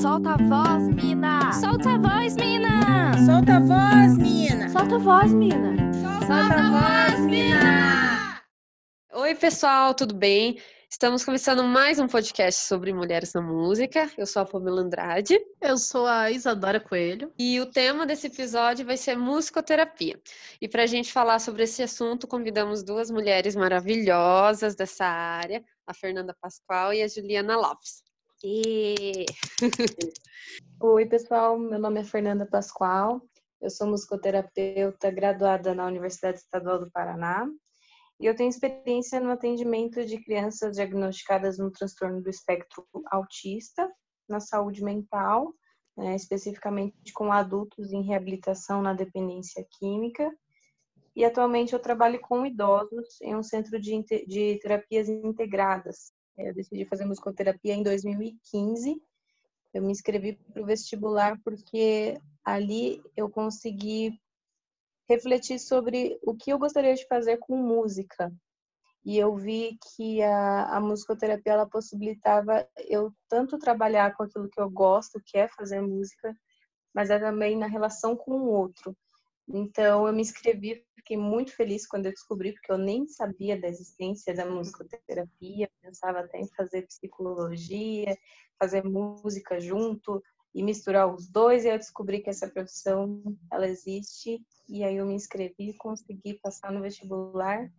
Solta a voz, mina! Solta a voz, mina! Solta a voz, mina! Solta a voz, mina! Solta a voz, mina! Oi, pessoal, tudo bem? Estamos começando mais um podcast sobre mulheres na música. Eu sou a Pamela Andrade. Eu sou a Isadora Coelho. E o tema desse episódio vai ser musicoterapia. E para a gente falar sobre esse assunto, convidamos duas mulheres maravilhosas dessa área, a Fernanda Pascoal e a Juliana Lopes. E... Oi, pessoal. Meu nome é Fernanda Pascoal. Eu sou musicoterapeuta graduada na Universidade Estadual do Paraná e eu tenho experiência no atendimento de crianças diagnosticadas no transtorno do espectro autista, na saúde mental, né, especificamente com adultos em reabilitação na dependência química. E atualmente eu trabalho com idosos em um centro de, de terapias integradas. Eu decidi fazer musicoterapia em 2015. Eu me inscrevi para o vestibular porque ali eu consegui refletir sobre o que eu gostaria de fazer com música. E eu vi que a, a musicoterapia ela possibilitava eu tanto trabalhar com aquilo que eu gosto, que é fazer música, mas é também na relação com o outro. Então eu me inscrevi, fiquei muito feliz quando eu descobri, porque eu nem sabia da existência da musicoterapia, pensava até em fazer psicologia, fazer música junto, e misturar os dois e eu descobri que essa profissão ela existe e aí eu me inscrevi, consegui passar no vestibular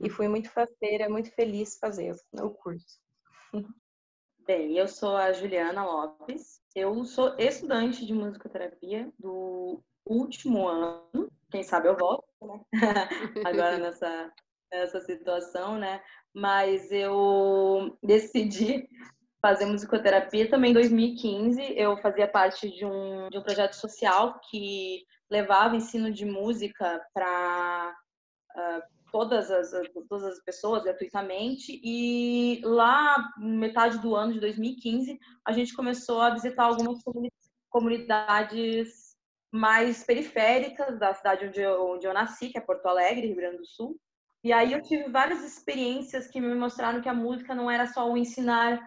e fui muito faceira, muito feliz fazer o curso. Bem, eu sou a Juliana Lopes, eu sou estudante de musicoterapia do último ano, quem sabe eu volto, né? Agora nessa, nessa situação, né? Mas eu decidi fazer musicoterapia também em 2015. Eu fazia parte de um, de um projeto social que levava ensino de música para uh, ah, todas, as, todas as pessoas gratuitamente. E lá, metade do ano de 2015, a gente começou a visitar algumas comunidades mais periféricas da cidade onde eu, onde eu nasci, que é Porto Alegre, Rio Grande do Sul. E aí eu tive várias experiências que me mostraram que a música não era só o ensinar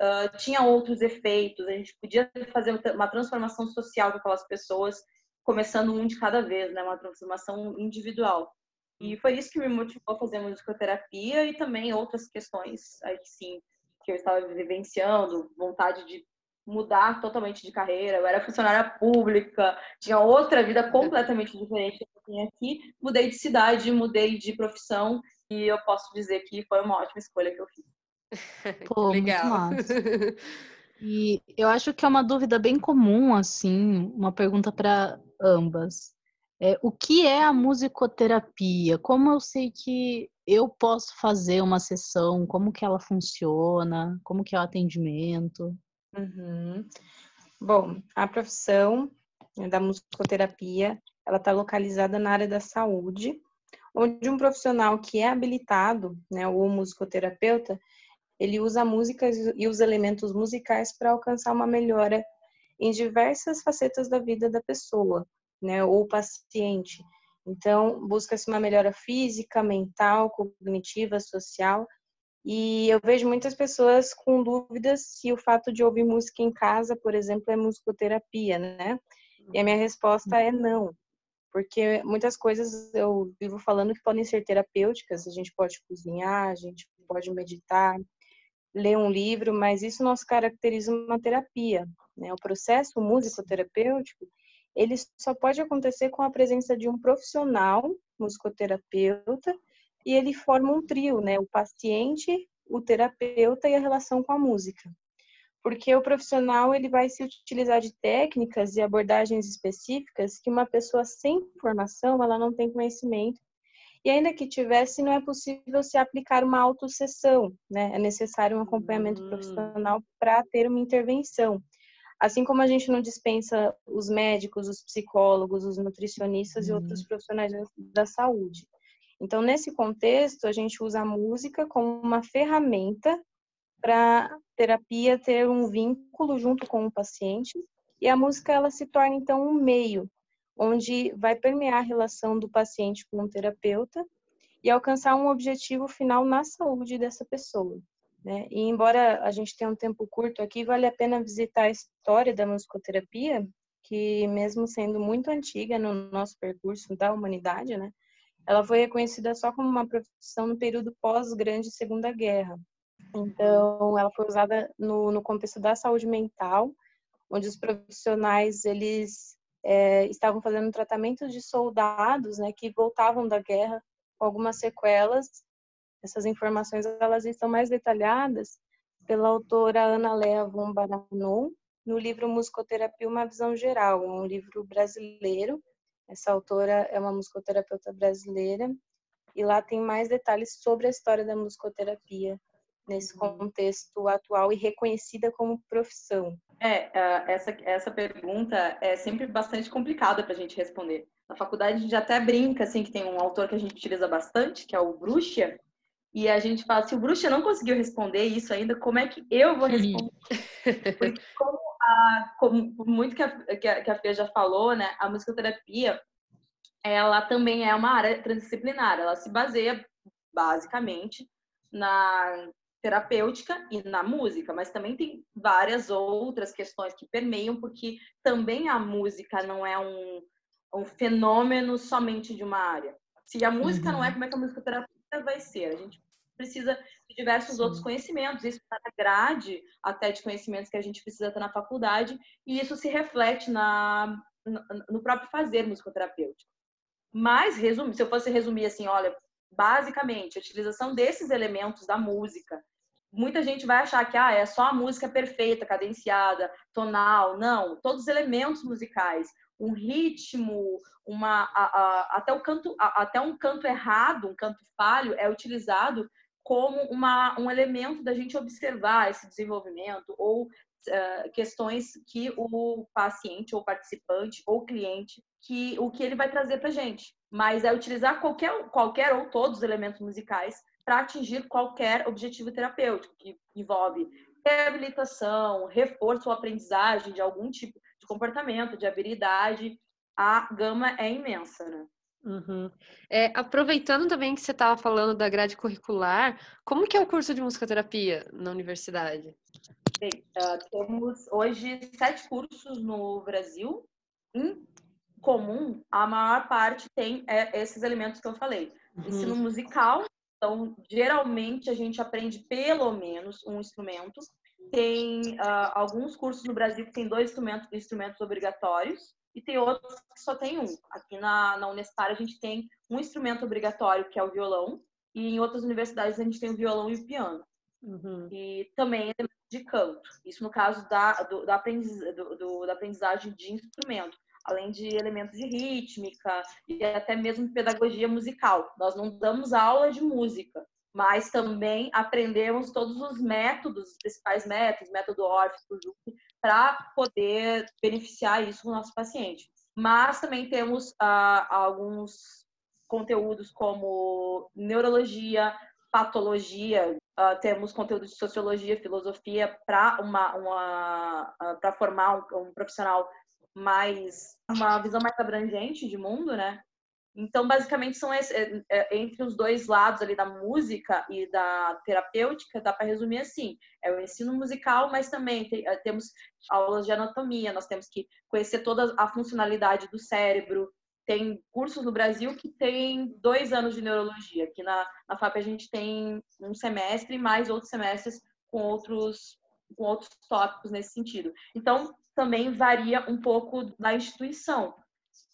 uh, tinha outros efeitos, a gente podia fazer uma transformação social com aquelas pessoas, começando um de cada vez, né? Uma transformação individual. E foi isso que me motivou a fazer musicoterapia e também outras questões, aí sim, que eu estava vivenciando, vontade de mudar totalmente de carreira. Eu era funcionária pública, tinha outra vida completamente diferente da que eu tinha aqui. Mudei de cidade, mudei de profissão e eu posso dizer que foi uma ótima escolha que eu fiz. Pô, Legal. E eu acho que é uma dúvida bem comum, assim, uma pergunta para ambas. É, o que é a musicoterapia? Como eu sei que eu posso fazer uma sessão? Como que ela funciona? Como que é o atendimento? Uhum. Bom, a profissão né, da musicoterapia, ela está localizada na área da saúde, onde um profissional que é habilitado, né, ou musicoterapeuta, ele usa a música e os elementos musicais para alcançar uma melhora em diversas facetas da vida da pessoa, né, ou paciente. Então, busca-se uma melhora física, mental, cognitiva, social. E eu vejo muitas pessoas com dúvidas se o fato de ouvir música em casa, por exemplo, é musicoterapia, né? E a minha resposta é não. Porque muitas coisas eu vivo falando que podem ser terapêuticas, a gente pode cozinhar, a gente pode meditar, ler um livro, mas isso não se caracteriza uma terapia. Né? O processo musicoterapêutico ele só pode acontecer com a presença de um profissional musicoterapeuta e ele forma um trio, né? O paciente, o terapeuta e a relação com a música. Porque o profissional ele vai se utilizar de técnicas e abordagens específicas que uma pessoa sem formação ela não tem conhecimento e ainda que tivesse, não é possível se aplicar uma autossessão, né? É necessário um acompanhamento hum. profissional para ter uma intervenção. Assim como a gente não dispensa os médicos, os psicólogos, os nutricionistas hum. e outros profissionais da saúde. Então, nesse contexto, a gente usa a música como uma ferramenta para terapia ter um vínculo junto com o paciente e a música ela se torna então um meio onde vai permear a relação do paciente com o terapeuta e alcançar um objetivo final na saúde dessa pessoa. Né? E embora a gente tenha um tempo curto aqui, vale a pena visitar a história da musicoterapia, que mesmo sendo muito antiga no nosso percurso da humanidade, né, ela foi reconhecida só como uma profissão no período pós-grande Segunda Guerra. Então, ela foi usada no, no contexto da saúde mental, onde os profissionais eles é, estavam fazendo tratamento de soldados, né, que voltavam da guerra com algumas sequelas. Essas informações elas estão mais detalhadas pela autora Ana Lea von Baranon, no livro Musicoterapia Uma Visão Geral, um livro brasileiro. Essa autora é uma musicoterapeuta brasileira e lá tem mais detalhes sobre a história da musicoterapia nesse uhum. contexto atual e reconhecida como profissão. É, essa, essa pergunta é sempre bastante complicada para a gente responder. Na faculdade a gente até brinca, assim, que tem um autor que a gente utiliza bastante, que é o Bruxa, e a gente fala, se o Bruxa não conseguiu responder isso ainda, como é que eu vou responder? Porque como, a, como muito que a, que a, que a Fia já falou, né, a musicoterapia, ela também é uma área transdisciplinar, ela se baseia basicamente na terapêutica e na música, mas também tem várias outras questões que permeiam, porque também a música não é um, um fenômeno somente de uma área. Se a música uhum. não é, uhum. como é que a musicoterapia vai ser? A gente precisa de diversos Sim. outros conhecimentos, isso está na grade até de conhecimentos que a gente precisa ter na faculdade, e isso se reflete na, no próprio fazer musicoterapêutico. Mas, resume, se eu fosse resumir assim, olha, basicamente, a utilização desses elementos da música muita gente vai achar que ah, é só a música perfeita, cadenciada, tonal. Não, todos os elementos musicais, um ritmo, uma, a, a, até, o canto, a, até um canto errado, um canto falho, é utilizado como uma, um elemento da gente observar esse desenvolvimento ou uh, questões que o paciente ou participante ou cliente que o que ele vai trazer para gente. Mas é utilizar qualquer, qualquer ou todos os elementos musicais para atingir qualquer objetivo terapêutico, que envolve reabilitação, reforço ou aprendizagem de algum tipo comportamento, de habilidade. A gama é imensa, né? Uhum. É, aproveitando também que você estava falando da grade curricular, como que é o curso de musicoterapia na universidade? Bem, uh, temos hoje sete cursos no Brasil. Em comum, a maior parte tem é, esses elementos que eu falei. Uhum. Ensino musical, então, geralmente, a gente aprende pelo menos um instrumento. Tem uh, alguns cursos no Brasil que tem dois instrumentos, instrumentos obrigatórios e tem outros que só tem um. Aqui na, na Unespar, a gente tem um instrumento obrigatório, que é o violão, e em outras universidades a gente tem o violão e o piano. Uhum. E também de canto. Isso no caso da, do, da, aprendiz, do, do, da aprendizagem de instrumento além de elementos de rítmica e até mesmo pedagogia musical. Nós não damos aula de música, mas também aprendemos todos os métodos, os principais métodos, método Orff, para poder beneficiar isso no nosso paciente. Mas também temos ah, alguns conteúdos como neurologia, patologia, uh, temos conteúdo de sociologia, filosofia para uma, uma uh, para formar um, um, profissional mais uma visão mais abrangente de mundo, né? Então, basicamente, são esse, é, é, entre os dois lados ali da música e da terapêutica, dá para resumir assim: é o ensino musical, mas também tem, é, temos aulas de anatomia, nós temos que conhecer toda a funcionalidade do cérebro. Tem cursos no Brasil que tem dois anos de neurologia. Aqui na, na FAP a gente tem um semestre e mais outros semestres com outros, com outros tópicos nesse sentido. Então, também varia um pouco da instituição.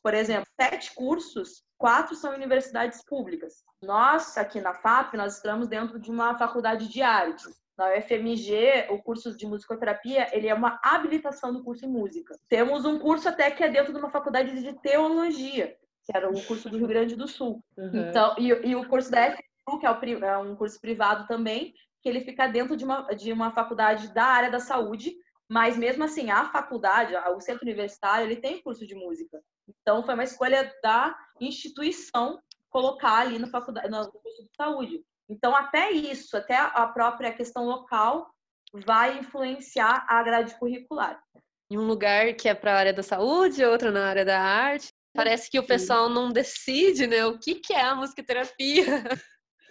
Por exemplo, sete cursos, quatro são universidades públicas. Nós, aqui na FAP, nós estamos dentro de uma faculdade de artes. Na UFMG, o curso de musicoterapia, ele é uma habilitação do curso em música. Temos um curso até que é dentro de uma faculdade de teologia, que era o curso do Rio Grande do Sul. Uhum. Então, e, e, o curso da FU, que é, é um curso privado também, que ele fica dentro de uma, de uma faculdade da área da saúde, mas mesmo assim, a faculdade, o centro universitário, ele tem curso de música. Então foi uma escolha da instituição colocar ali na faculdade, no curso de saúde. Então até isso, até a própria questão local vai influenciar a grade curricular. Em um lugar que é para a área da saúde, outro na área da arte. Parece que o pessoal não decide, né? O que, que é a musicoterapia.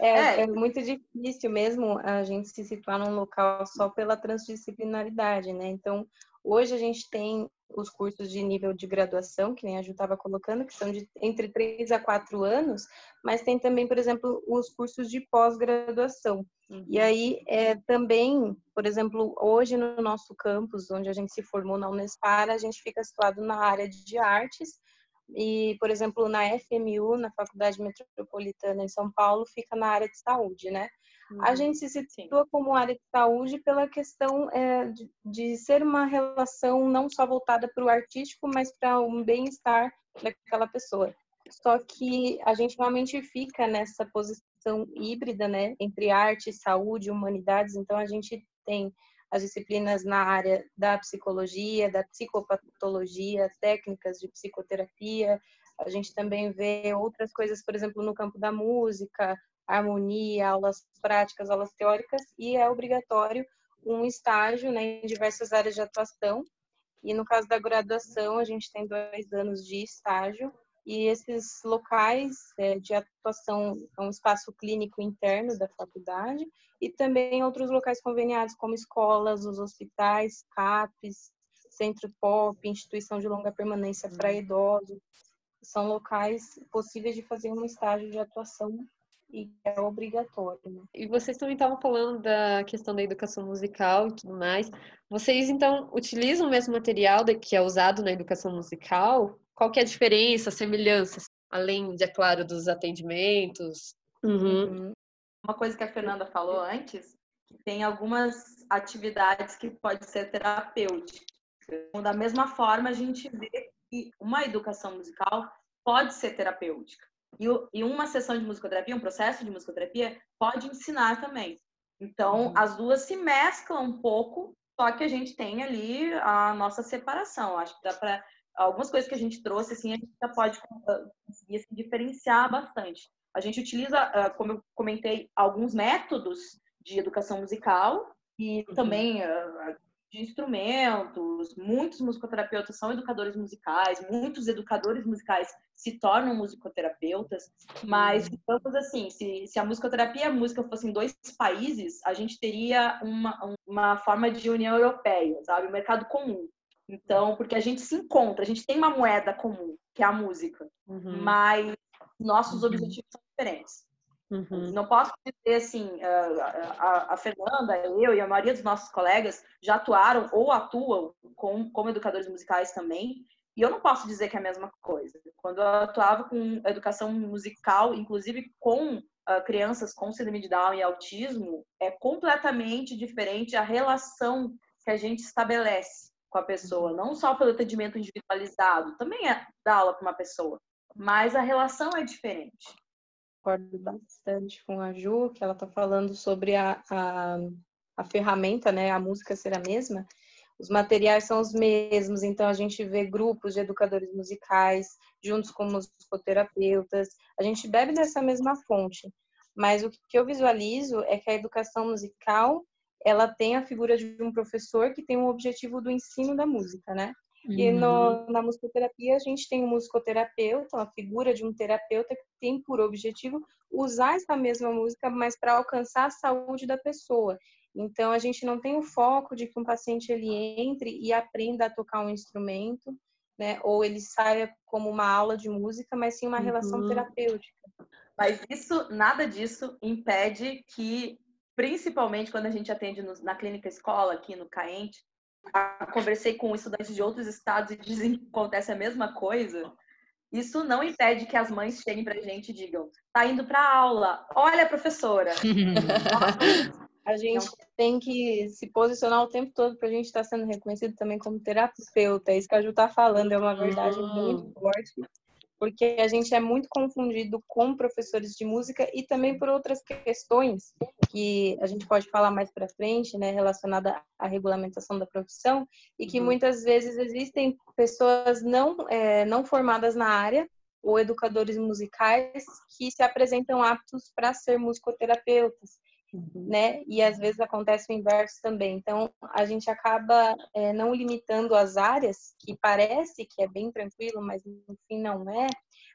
É, é, é, muito difícil mesmo a gente se situar num local só pela transdisciplinaridade, né? Então, hoje a gente tem os cursos de nível de graduação, que nem a Ju estava colocando, que são de entre 3 a 4 anos, mas tem também, por exemplo, os cursos de pós-graduação. Uhum. E aí, é, também, por exemplo, hoje no nosso campus, onde a gente se formou na Unespar, a gente fica situado na área de artes, e, por exemplo, na FMU, na Faculdade Metropolitana em São Paulo, fica na área de saúde, né? Uhum. A gente se situa Sim. como área de saúde pela questão é, de, de, ser uma relação não só voltada para o artístico, mas para um bem-estar daquela pessoa. Só que a gente realmente fica nessa posição híbrida, né, entre arte, saúde, humanidades. Então a gente tem as disciplinas na área da psicologia, da psicopatologia, técnicas de psicoterapia. A gente também vê outras coisas, por exemplo, no campo da música, harmonia, aulas práticas, aulas teóricas, e é obrigatório um estágio né, em diversas áreas de atuação. E no caso da graduação, a gente tem dois anos de estágio, e esses locais é, de atuação é um espaço clínico interno da faculdade e também outros locais conveniados, como escolas, os hospitais, CAPES, Centro POP, Instituição de Longa Permanência para Idosos. São locais possíveis de fazer um estágio de atuação e é obrigatório. Né? E vocês também estavam falando da questão da educação musical e tudo mais. Vocês, então, utilizam o mesmo material que é usado na educação musical? Qual que é a diferença, semelhanças, além, de, é claro, dos atendimentos? Uhum. uhum. Uma coisa que a Fernanda falou antes, que tem algumas atividades que pode ser terapêutica. Então, da mesma forma, a gente vê que uma educação musical pode ser terapêutica. E, e uma sessão de musicoterapia, um processo de musicoterapia, pode ensinar também. Então, uhum. as duas se mesclam um pouco, só que a gente tem ali a nossa separação. Acho que dá para algumas coisas que a gente trouxe, assim, a gente já pode ah, conseguir assim, diferenciar bastante. A gente utiliza, ah, como eu comentei, alguns métodos de educação musical e uhum. também ah, de instrumentos. Muitos musicoterapeutas são educadores musicais, muitos educadores musicais se tornam musicoterapeutas, mas digamos assim, se, se a musicoterapia e a música fossem dois países, a gente teria uma, uma forma de união europeia, sabe? Um mercado comum. Então, porque a gente se encontra, a gente tem uma moeda comum, que é a música, uhum. mas nossos uhum. objetivos são diferentes. Uhum. Não posso dizer assim, a, a, Fernanda, eu e a maioria dos nossos colegas já atuaram ou atuam com, como educadores musicais também, e eu não posso dizer que é a mesma coisa. Quando eu atuava com educação musical, inclusive com uh, crianças com síndrome de Down e autismo, é completamente diferente a relação que a gente estabelece com a pessoa, não só pelo atendimento individualizado, também é dar aula para uma pessoa, mas a relação é diferente concordo bastante com a Ju, que ela está falando sobre a, a, a ferramenta, né, a música ser a mesma. Os materiais são os mesmos, então a gente vê grupos de educadores musicais juntos com musicoterapeutas. A gente bebe dessa mesma fonte, mas o que eu visualizo é que a educação musical ela tem a figura de um professor que tem o objetivo do ensino da música, né? Uhum. E no, na musicoterapia a gente tem um musicoterapeuta, uma figura de um terapeuta que tem por objetivo usar essa mesma música, mas para alcançar a saúde da pessoa. Então a gente não tem o foco de que um paciente ele entre e aprenda a tocar um instrumento, né? Ou ele saia como uma aula de música, mas sim uma uhum. relação terapêutica. Mas isso, nada disso impede que, principalmente quando a gente atende no, na clínica escola aqui no Caente, conversei com estudantes de outros estados e dizem que acontece a mesma coisa. Isso não impede que as mães cheguem para a gente e digam: tá indo para aula, olha, professora. a gente tem que se posicionar o tempo todo para a gente estar tá sendo reconhecido também como terapeuta. É isso que a Ju está falando, é uma verdade muito forte porque a gente é muito confundido com professores de música e também por outras questões que a gente pode falar mais para frente, né, relacionada à regulamentação da profissão e que uhum. muitas vezes existem pessoas não é, não formadas na área ou educadores musicais que se apresentam aptos para ser musicoterapeutas Uhum. né? E às vezes acontece o inverso também. Então, a gente acaba é, não limitando as áreas, que parece que é bem tranquilo, mas no fim não é,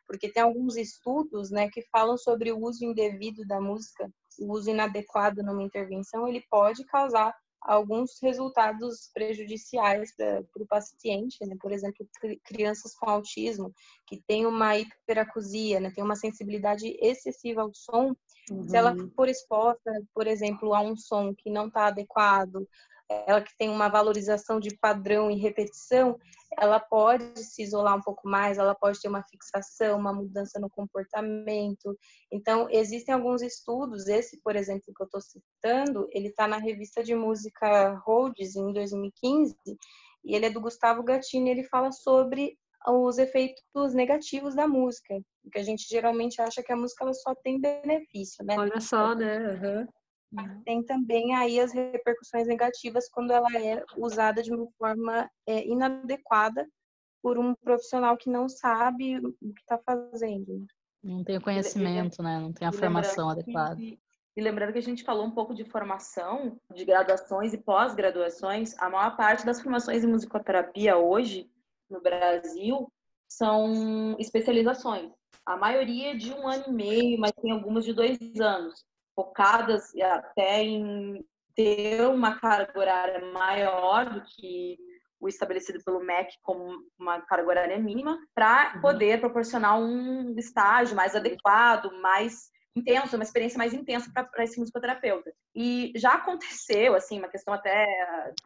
porque tem alguns estudos, né, que falam sobre o uso indevido da música, o uso inadequado numa intervenção, ele pode causar alguns resultados prejudiciais para o paciente, né? por exemplo, crianças com autismo que têm uma hiperacusia, né? tem uma sensibilidade excessiva ao som, uhum. se ela uhum. for exposta, por exemplo, a um som que não está adequado, ela que tem uma valorização de padrão e repetição, ela pode se isolar um pouco mais, ela pode ter uma fixação, uma mudança no comportamento. Então, existem alguns estudos, esse, por exemplo, que eu estou citando, ele está na revista de música Rhodes, em 2015, e ele é do Gustavo Gattini, ele fala sobre os efeitos negativos da música, porque a gente geralmente acha que a música ela só tem benefício, né? Olha só, né? Uhum. Tem também aí as repercussões negativas quando ela é usada de uma forma é, inadequada por um profissional que não sabe o que está fazendo. Não tem o conhecimento, né? Não tem a formação adequada. Que, e lembrando que a gente falou um pouco de formação, de graduações e pós-graduações, a maior parte das formações em musicoterapia hoje no Brasil são especializações. A maioria de um ano e meio, mas tem algumas de dois anos focadas até em ter uma carga horária maior do que o estabelecido pelo MEC como uma carga horária mínima, para uhum. poder proporcionar um estágio mais adequado, mais intenso, uma experiência mais intensa para esse musicoterapeuta. E já aconteceu, assim, uma questão até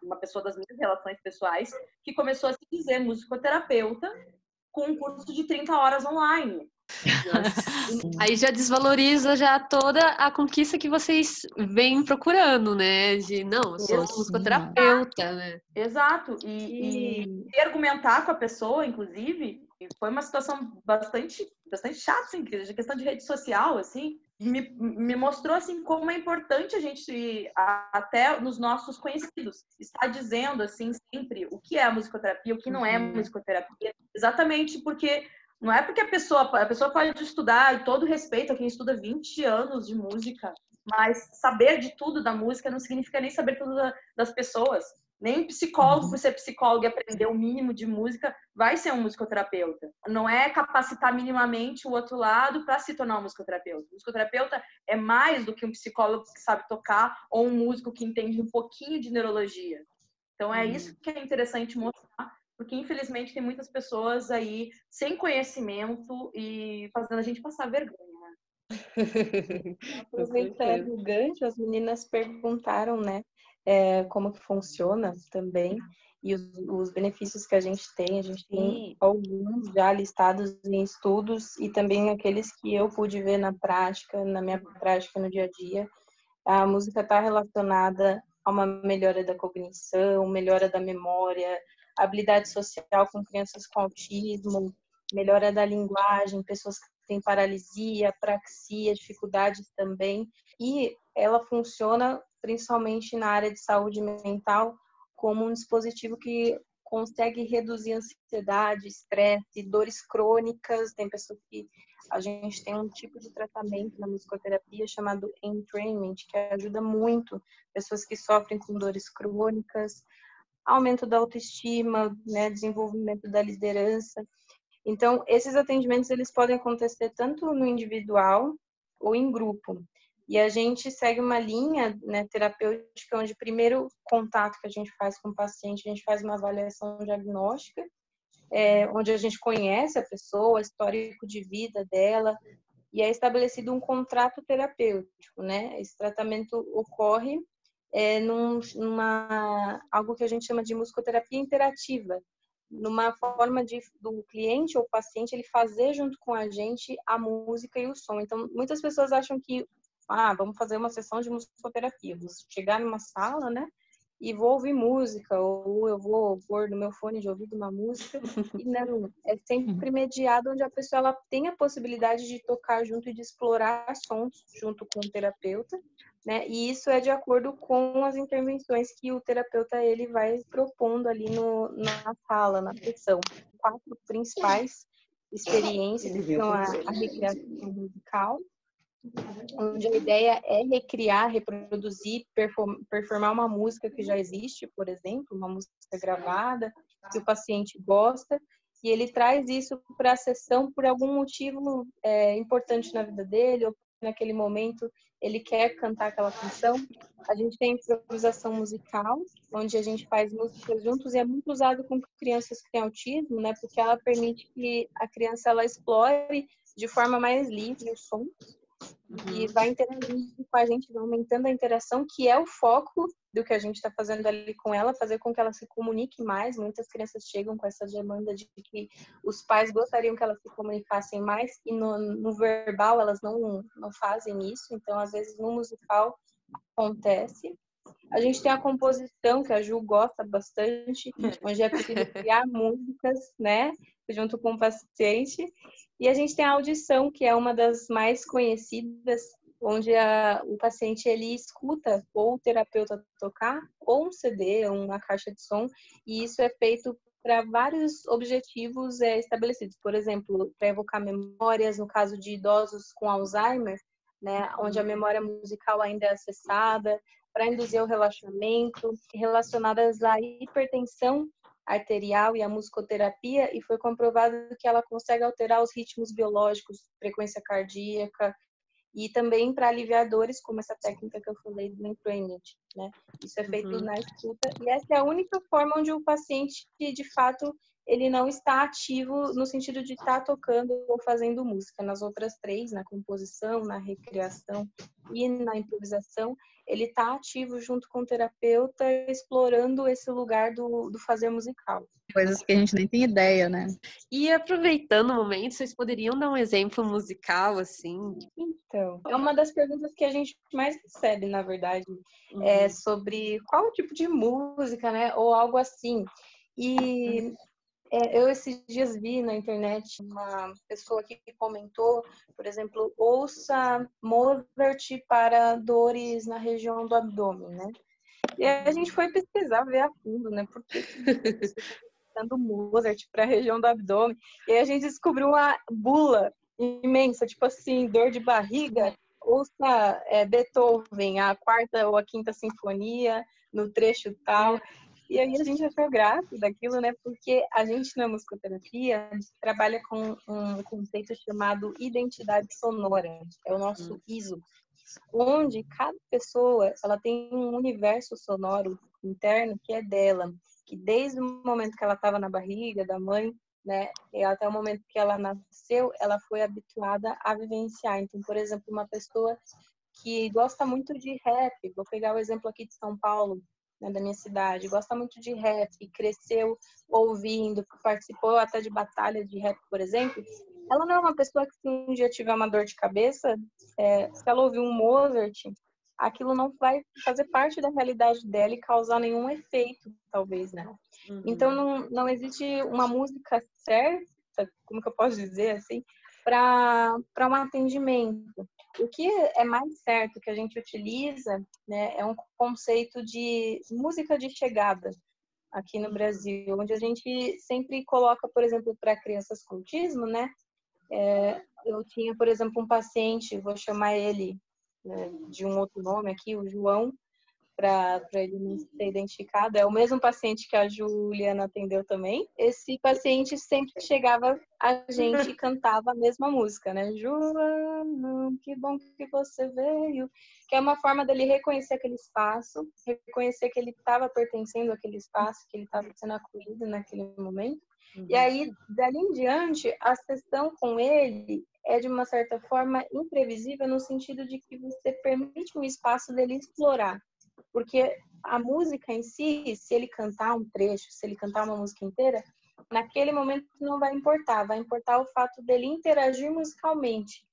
uma pessoa das minhas relações pessoais que começou a se dizer musicoterapeuta com um curso de 30 horas online. Aí já desvaloriza já toda a conquista que vocês vêm procurando, né? De não, eu sou Isso, musicoterapeuta, né? Exato. E, e, e, argumentar com a pessoa, inclusive, foi uma situação bastante, bastante chata, assim, questão de rede social, assim. Me, me mostrou assim como é importante a gente até nos nossos conhecidos estar dizendo assim sempre o que é a musicoterapia, o que não é uhum. musicoterapia, exatamente porque não é porque a pessoa, a pessoa pode estudar, e todo respeito a quem estuda 20 anos de música, mas saber de tudo da música não significa nem saber tudo das pessoas. Nem psicólogo, por ser psicólogo e aprender o mínimo de música, vai ser um musicoterapeuta. Não é capacitar minimamente o outro lado para se tornar um musicoterapeuta. O musicoterapeuta é mais do que um psicólogo que sabe tocar ou um músico que entende um pouquinho de neurologia. Então é isso que é interessante mostrar porque infelizmente tem muitas pessoas aí sem conhecimento e fazendo a gente passar vergonha. Né? Aproveitando o gancho, as meninas perguntaram, né, é, como que funciona também e os, os, benefícios que a gente tem. A gente tem Sim. alguns já listados em estudos e também aqueles que eu pude ver na prática, na minha prática no dia a dia. A música está relacionada a uma melhora da cognição, melhora da memória, habilidade social com crianças com autismo, melhora da linguagem, pessoas que têm paralisia, praxia, dificuldades também. E ela funciona principalmente na área de saúde mental como um dispositivo que consegue reduzir ansiedade, estresse, dores crônicas. Tem pessoas que a gente tem um tipo de tratamento na musicoterapia chamado entrainment, que ajuda muito pessoas que sofrem com dores crônicas, aumento da autoestima, né, desenvolvimento da liderança. Então, esses atendimentos eles podem acontecer tanto no individual ou em grupo. E a gente segue uma linha né, terapêutica onde primeiro contato que a gente faz com o paciente, a gente faz uma avaliação diagnóstica, é, onde a gente conhece a pessoa, histórico de vida dela, e é estabelecido um contrato terapêutico, né? Esse tratamento ocorre é, num, numa algo que a gente chama de musicoterapia interativa, numa forma de do cliente ou paciente ele fazer junto com a gente a música e o som. Então, muitas pessoas acham que ah, vamos fazer uma sessão de musicoterapia, vou chegar numa sala, né? E vou ouvir música, ou eu vou pôr no meu fone de ouvido uma música. E não, é sempre mediado onde a pessoa ela tem a possibilidade de tocar junto e de explorar sons junto com o terapeuta, né? E isso é de acordo com as intervenções que o terapeuta ele vai propondo ali no, na sala, na sessão. Quatro principais experiências são a, a recreação musical, onde a ideia é recriar, reproduzir, performar uma música que já existe, por exemplo, uma música gravada que o paciente gosta, que ele traz isso para a sessão por algum motivo é, importante na vida dele, ou naquele momento ele quer cantar aquela canção. A gente tem improvisação musical, onde a gente faz músicas juntos e é muito usado com crianças que têm autismo, né? Porque ela permite que a criança ela explore de forma mais livre o som uhum. e vai interagindo com a gente, vai aumentando a interação, que é o foco do que a gente está fazendo ali com ela, fazer com que ela se comunique mais. Muitas crianças chegam com essa demanda de que os pais gostariam que elas se comunicassem mais e no, no verbal elas não, não fazem isso. Então, às vezes, no musical acontece. A gente tem a composição, que a Ju gosta bastante, onde é preciso criar músicas, né? Junto com o paciente. E a gente tem a audição, que é uma das mais conhecidas, onde a, o paciente ele escuta ou o terapeuta tocar ou um CD, uma caixa de som, e isso é feito para vários objetivos é, estabelecidos. Por exemplo, para evocar memórias, no caso de idosos com Alzheimer, né, onde a memória musical ainda é acessada, para induzir o relaxamento, relacionadas à hipertensão arterial e à musicoterapia, e foi comprovado que ela consegue alterar os ritmos biológicos, frequência cardíaca, e também para aliviar dores, como essa técnica que eu falei do Imprint, né? Isso é feito uhum. na escuta e essa é a única forma onde o paciente, de fato, ele não está ativo no sentido de estar tá tocando ou fazendo música. Nas outras três, na composição, na recriação e na improvisação, ele está ativo junto com o terapeuta, explorando esse lugar do, do fazer musical. Coisas que a gente nem tem ideia, né? E aproveitando o momento, vocês poderiam dar um exemplo musical, assim? Então, é uma das perguntas que a gente mais recebe, na verdade, é uhum. é sobre qual tipo de música, né? Ou algo assim. E é, eu esses dias vi na internet uma pessoa que comentou, por exemplo, ouça Mozart para dores na região do abdômen, né? E a gente foi pesquisar, ver a fundo, né? Por que dando Mozart para a região do abdômen? E a gente descobriu uma bula imensa, tipo assim, dor de barriga, ouça é, Beethoven, a quarta ou a quinta sinfonia, no trecho tal. E aí a gente achou graça daquilo, né? Porque a gente na musicoterapia trabalha com um conceito chamado identidade sonora, é o nosso hum. ISO, onde cada pessoa ela tem um universo sonoro interno que é dela, que desde o momento que ela estava na barriga da mãe, né, e até o momento que ela nasceu, ela foi habituada a vivenciar. Então, por exemplo, uma pessoa que gosta muito de rap, vou pegar o exemplo aqui de São Paulo, né, da minha cidade, gosta muito de rap, cresceu ouvindo, participou até de batalhas de rap, por exemplo, ela não é uma pessoa que se um dia tiver uma dor de cabeça, é, se ela ouvir um Mozart, aquilo não vai fazer parte da realidade dela e causar nenhum efeito, talvez, né? Uhum. Então não, não existe uma música certa, como que eu posso dizer assim, para um atendimento. O que é mais certo que a gente utiliza né, é um conceito de música de chegada aqui no Brasil, onde a gente sempre coloca, por exemplo, para crianças com autismo, né? É, eu tinha, por exemplo, um paciente, vou chamar ele né, de um outro nome aqui, o João, para ele não ser identificado. É o mesmo paciente que a Juliana atendeu também. Esse paciente sempre chegava a gente e cantava a mesma música, né? Joana, que bom que você veio. Que é uma forma dele reconhecer aquele espaço, reconhecer que ele estava pertencendo àquele espaço, que ele estava sendo acolhido naquele momento. Uhum. E aí, dali em diante, a sessão com ele é de uma certa forma imprevisível no sentido de que você permite um espaço dele explorar porque a música em si, se ele cantar um trecho, se ele cantar uma música inteira, naquele momento não vai importar, vai importar o fato dele interagir musicalmente,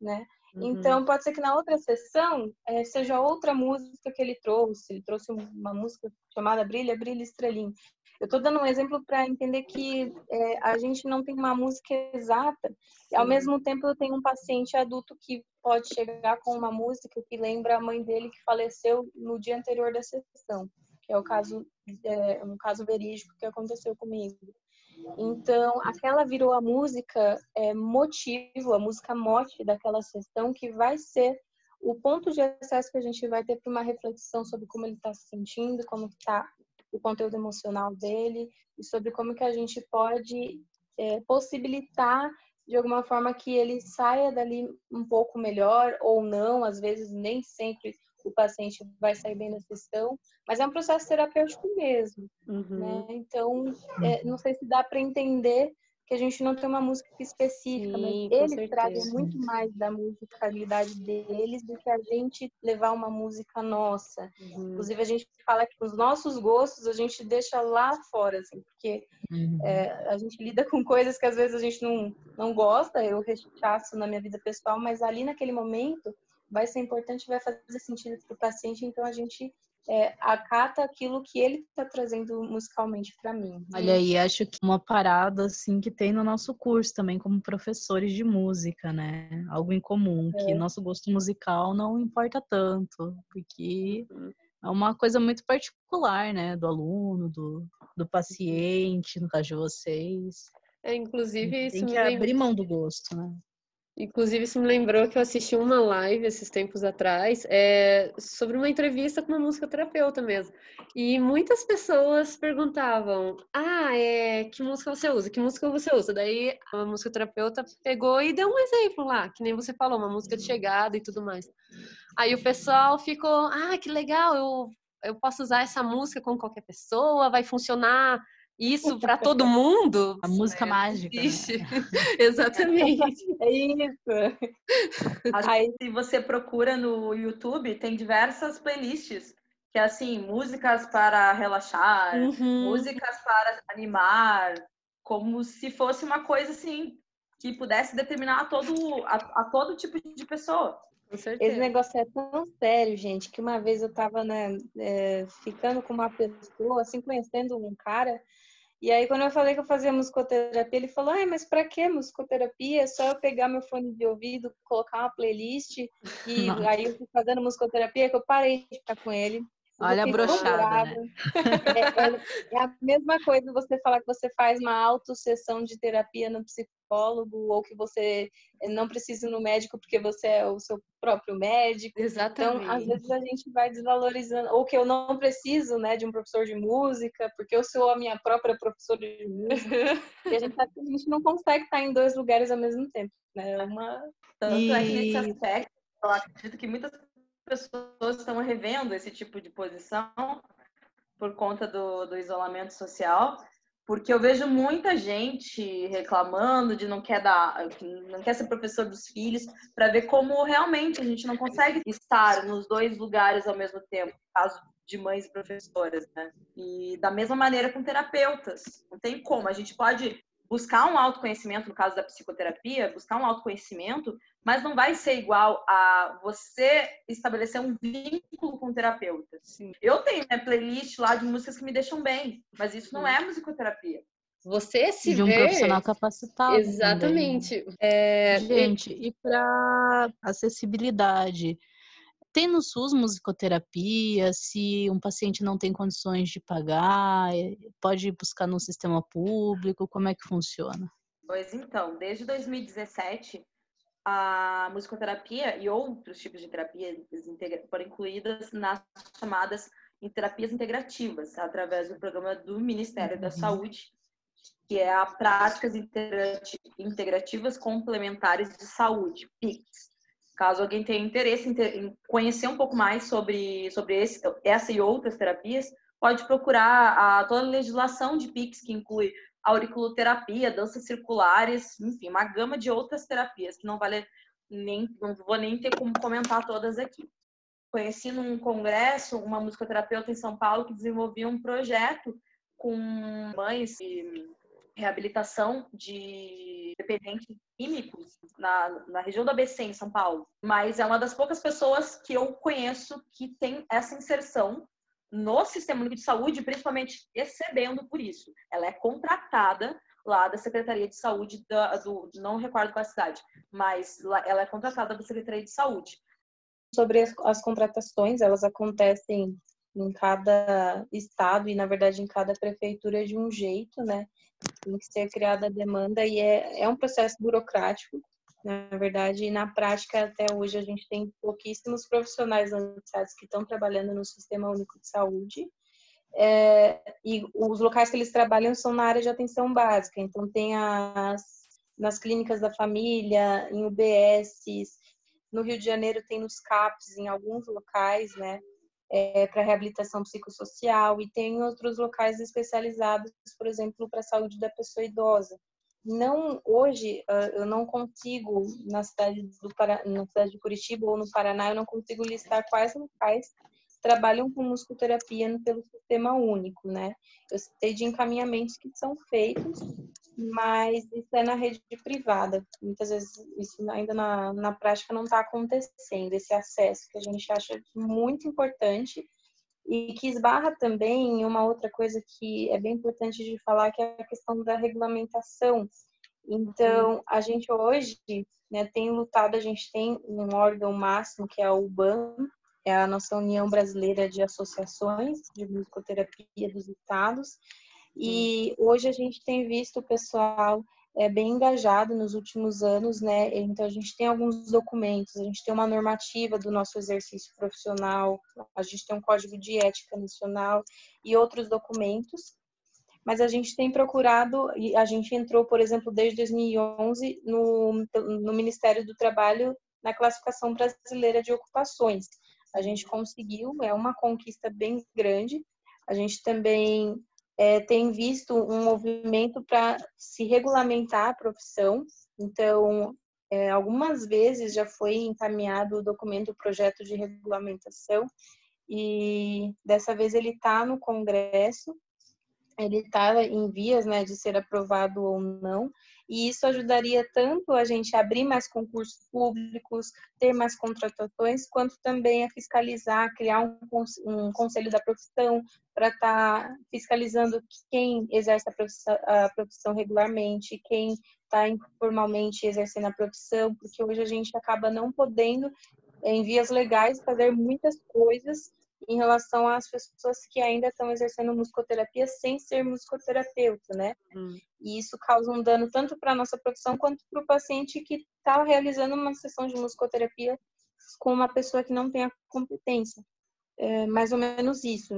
né? Uhum. Então, pode ser que na outra sessão é, seja outra música que ele trouxe. Ele trouxe uma música chamada Brilha, Brilha Estrelinho. Eu estou dando um exemplo para entender que é, a gente não tem uma música exata. E, ao mesmo tempo, eu tenho um paciente adulto que pode chegar com uma música que lembra a mãe dele que faleceu no dia anterior da sessão, que é o caso, é, um caso verídico que aconteceu comigo. Então, aquela virou a música é, motivo, a música mote daquela sessão que vai ser o ponto de acesso que a gente vai ter para uma reflexão sobre como ele está se sentindo, como está o conteúdo emocional dele e sobre como que a gente pode é, possibilitar de alguma forma que ele saia dali um pouco melhor ou não, às vezes nem sempre o paciente vai sair bem da sessão, mas é um processo terapêutico mesmo, uhum. né? Então, é, não sei se dá para entender que a gente não tem uma música específica, Sim, mas eles trazem muito mais da musicalidade deles do que a gente levar uma música nossa. Uhum. Inclusive, a gente fala que os nossos gostos a gente deixa lá fora, assim, porque uhum. é, a gente lida com coisas que às vezes a gente não, não gosta, eu rechaço na minha vida pessoal, mas ali naquele momento vai ser importante, vai fazer sentido para o paciente, então a gente é, acata aquilo que ele está trazendo musicalmente para mim. Olha aí, acho que uma parada assim que tem no nosso curso também como professores de música, né? Algo em comum, é. que nosso gosto musical não importa tanto, porque uhum. é uma coisa muito particular, né? Do aluno, do, do paciente, no caso de vocês. É, inclusive, tem que abrir mão do gosto, né? Inclusive, isso me lembrou que eu assisti uma live esses tempos atrás é, sobre uma entrevista com uma musicoterapeuta mesmo. E muitas pessoas perguntavam: Ah, é, que música você usa? Que música você usa? Daí a musicoterapeuta pegou e deu um exemplo lá, que nem você falou, uma música de chegada e tudo mais. Aí o pessoal ficou: Ah, que legal, eu, eu posso usar essa música com qualquer pessoa, vai funcionar isso para todo mundo. A música é, mágica. Né? Exatamente. É isso. Aí, se você procura no YouTube, tem diversas playlists. Que é assim, músicas para relaxar, uhum. músicas para animar, como se fosse uma coisa assim, que pudesse determinar a todo, a, a todo tipo de pessoa. Esse negócio é tão sério, gente, que uma vez eu tava né, é, ficando com uma pessoa, assim, conhecendo um cara, e aí, quando eu falei que eu fazia musicoterapia, ele falou: ah, mas para que musicoterapia? É só eu pegar meu fone de ouvido, colocar uma playlist e Nossa. aí eu fui fazendo musicoterapia que eu parei de ficar com ele. Olha a brochada, né? É, é, é, a mesma coisa você falar que você faz uma autossessão de terapia no psicólogo ou que você não precisa ir no médico porque você é o seu próprio médico. Exatamente. Então, às vezes a gente vai desvalorizando, ou que eu não preciso, né, de um professor de música, porque eu sou a minha própria professora de música. e a gente sabe que a gente não consegue estar em dois lugares ao mesmo tempo, né? É uma tanto e... é que nesse aspecto, eu acredito que muitas pessoas estão revendo esse tipo de posição por conta do, do isolamento social, porque eu vejo muita gente reclamando de não quer dar, não quer ser professor dos filhos, para ver como realmente a gente não consegue estar nos dois lugares ao mesmo tempo, caso de mães e professoras, né? E da mesma maneira com terapeutas, não tem como. A gente pode buscar um autoconhecimento, no caso da psicoterapia, buscar um autoconhecimento, mas não vai ser igual a você estabelecer um vínculo com o terapeuta. Sim. Eu tenho minha playlist lá de músicas que me deixam bem, mas isso não é musicoterapia. Você se de um ver... profissional capacitado. Exatamente. É... Gente, e para acessibilidade, tem no SUS musicoterapia? Se um paciente não tem condições de pagar, eh, pode buscar no sistema público? Como é que funciona? Pois então, desde 2017, a musicoterapia e outros tipos de terapias foram incluídas nas chamadas terapias integrativas, através do programa do Ministério da uhum. Saúde, que é a Práticas Integrativas Complementares de Saúde, PICS. Caso alguém tenha interesse em conhecer um pouco mais sobre, sobre esse, essa e outras terapias, pode procurar a, toda a legislação de PICS, que inclui auriculoterapia, danças circulares, enfim, uma gama de outras terapias que não vale nem, não vou nem ter como comentar todas aqui. Conheci num congresso uma musicoterapeuta em São Paulo que desenvolvia um projeto com mães de reabilitação de dependentes químicos na, na região do ABC, em São Paulo. Mas é uma das poucas pessoas que eu conheço que tem essa inserção no Sistema Único de Saúde, principalmente recebendo por isso. Ela é contratada lá da Secretaria de Saúde da, do, não recordo qual a cidade, mas ela é contratada da Secretaria de Saúde. Sobre as, as contratações, elas acontecem em cada estado e, na verdade, em cada prefeitura de um jeito, né? Tem que ser criada a demanda e é, é um processo burocrático, na verdade, e na prática, até hoje, a gente tem pouquíssimos profissionais avançados que estão trabalhando no Sistema Único de Saúde. é, e os locais que eles trabalham são na área de atenção básica. Então, tem as nas clínicas da família, em UBSs, no Rio de Janeiro tem nos CAPs, em alguns locais, né? É, para reabilitação psicossocial e tem outros locais especializados, por exemplo, para a saúde da pessoa idosa. Não hoje ah, eu não consigo na cidade do na cidade de Curitiba ou no Paraná eu não consigo listar quais locais trabalham com musicoterapia pelo sistema único, né? Eu sei de encaminhamentos que são feitos, mas isso é na rede privada. Muitas vezes isso ainda na, na prática não está acontecendo, esse acesso que a gente acha muito importante e que esbarra também em uma outra coisa que é bem importante de falar, que é a questão da regulamentação. Então, a gente hoje né, tem lutado, a gente tem um órgão máximo, que é o UBAN, é a nossa União Brasileira de Associações de Musicoterapia dos Estados. E hoje a gente tem visto o pessoal é, bem engajado nos últimos anos, né? Então a gente tem alguns documentos, a gente tem uma normativa do nosso exercício profissional, a gente tem um código de ética nacional e outros documentos. Mas a gente tem procurado, e a gente entrou, por exemplo, desde 2011 no, no Ministério do Trabalho na classificação brasileira de ocupações a gente conseguiu, é uma conquista bem grande. A gente também é, tem visto um movimento para se regulamentar a profissão. Então, é, algumas vezes já foi encaminhado o documento, o projeto de regulamentação, e dessa vez ele está no Congresso, ele está em vias né, de ser aprovado ou não, e isso ajudaria tanto a gente a abrir mais concursos públicos, ter mais contratações, quanto também a fiscalizar, criar um, conselho da profissão para estar tá fiscalizando quem exerce a profissão, a profissão regularmente, quem está informalmente exercendo a profissão, porque hoje a gente acaba não podendo, em vias legais, fazer muitas coisas em relação às pessoas que ainda estão exercendo musicoterapia sem ser musicoterapeuta, né? Hum. E isso causa um dano tanto para a nossa profissão quanto para o paciente que está realizando uma sessão de musicoterapia com uma pessoa que não tem a competência. É mais ou menos isso,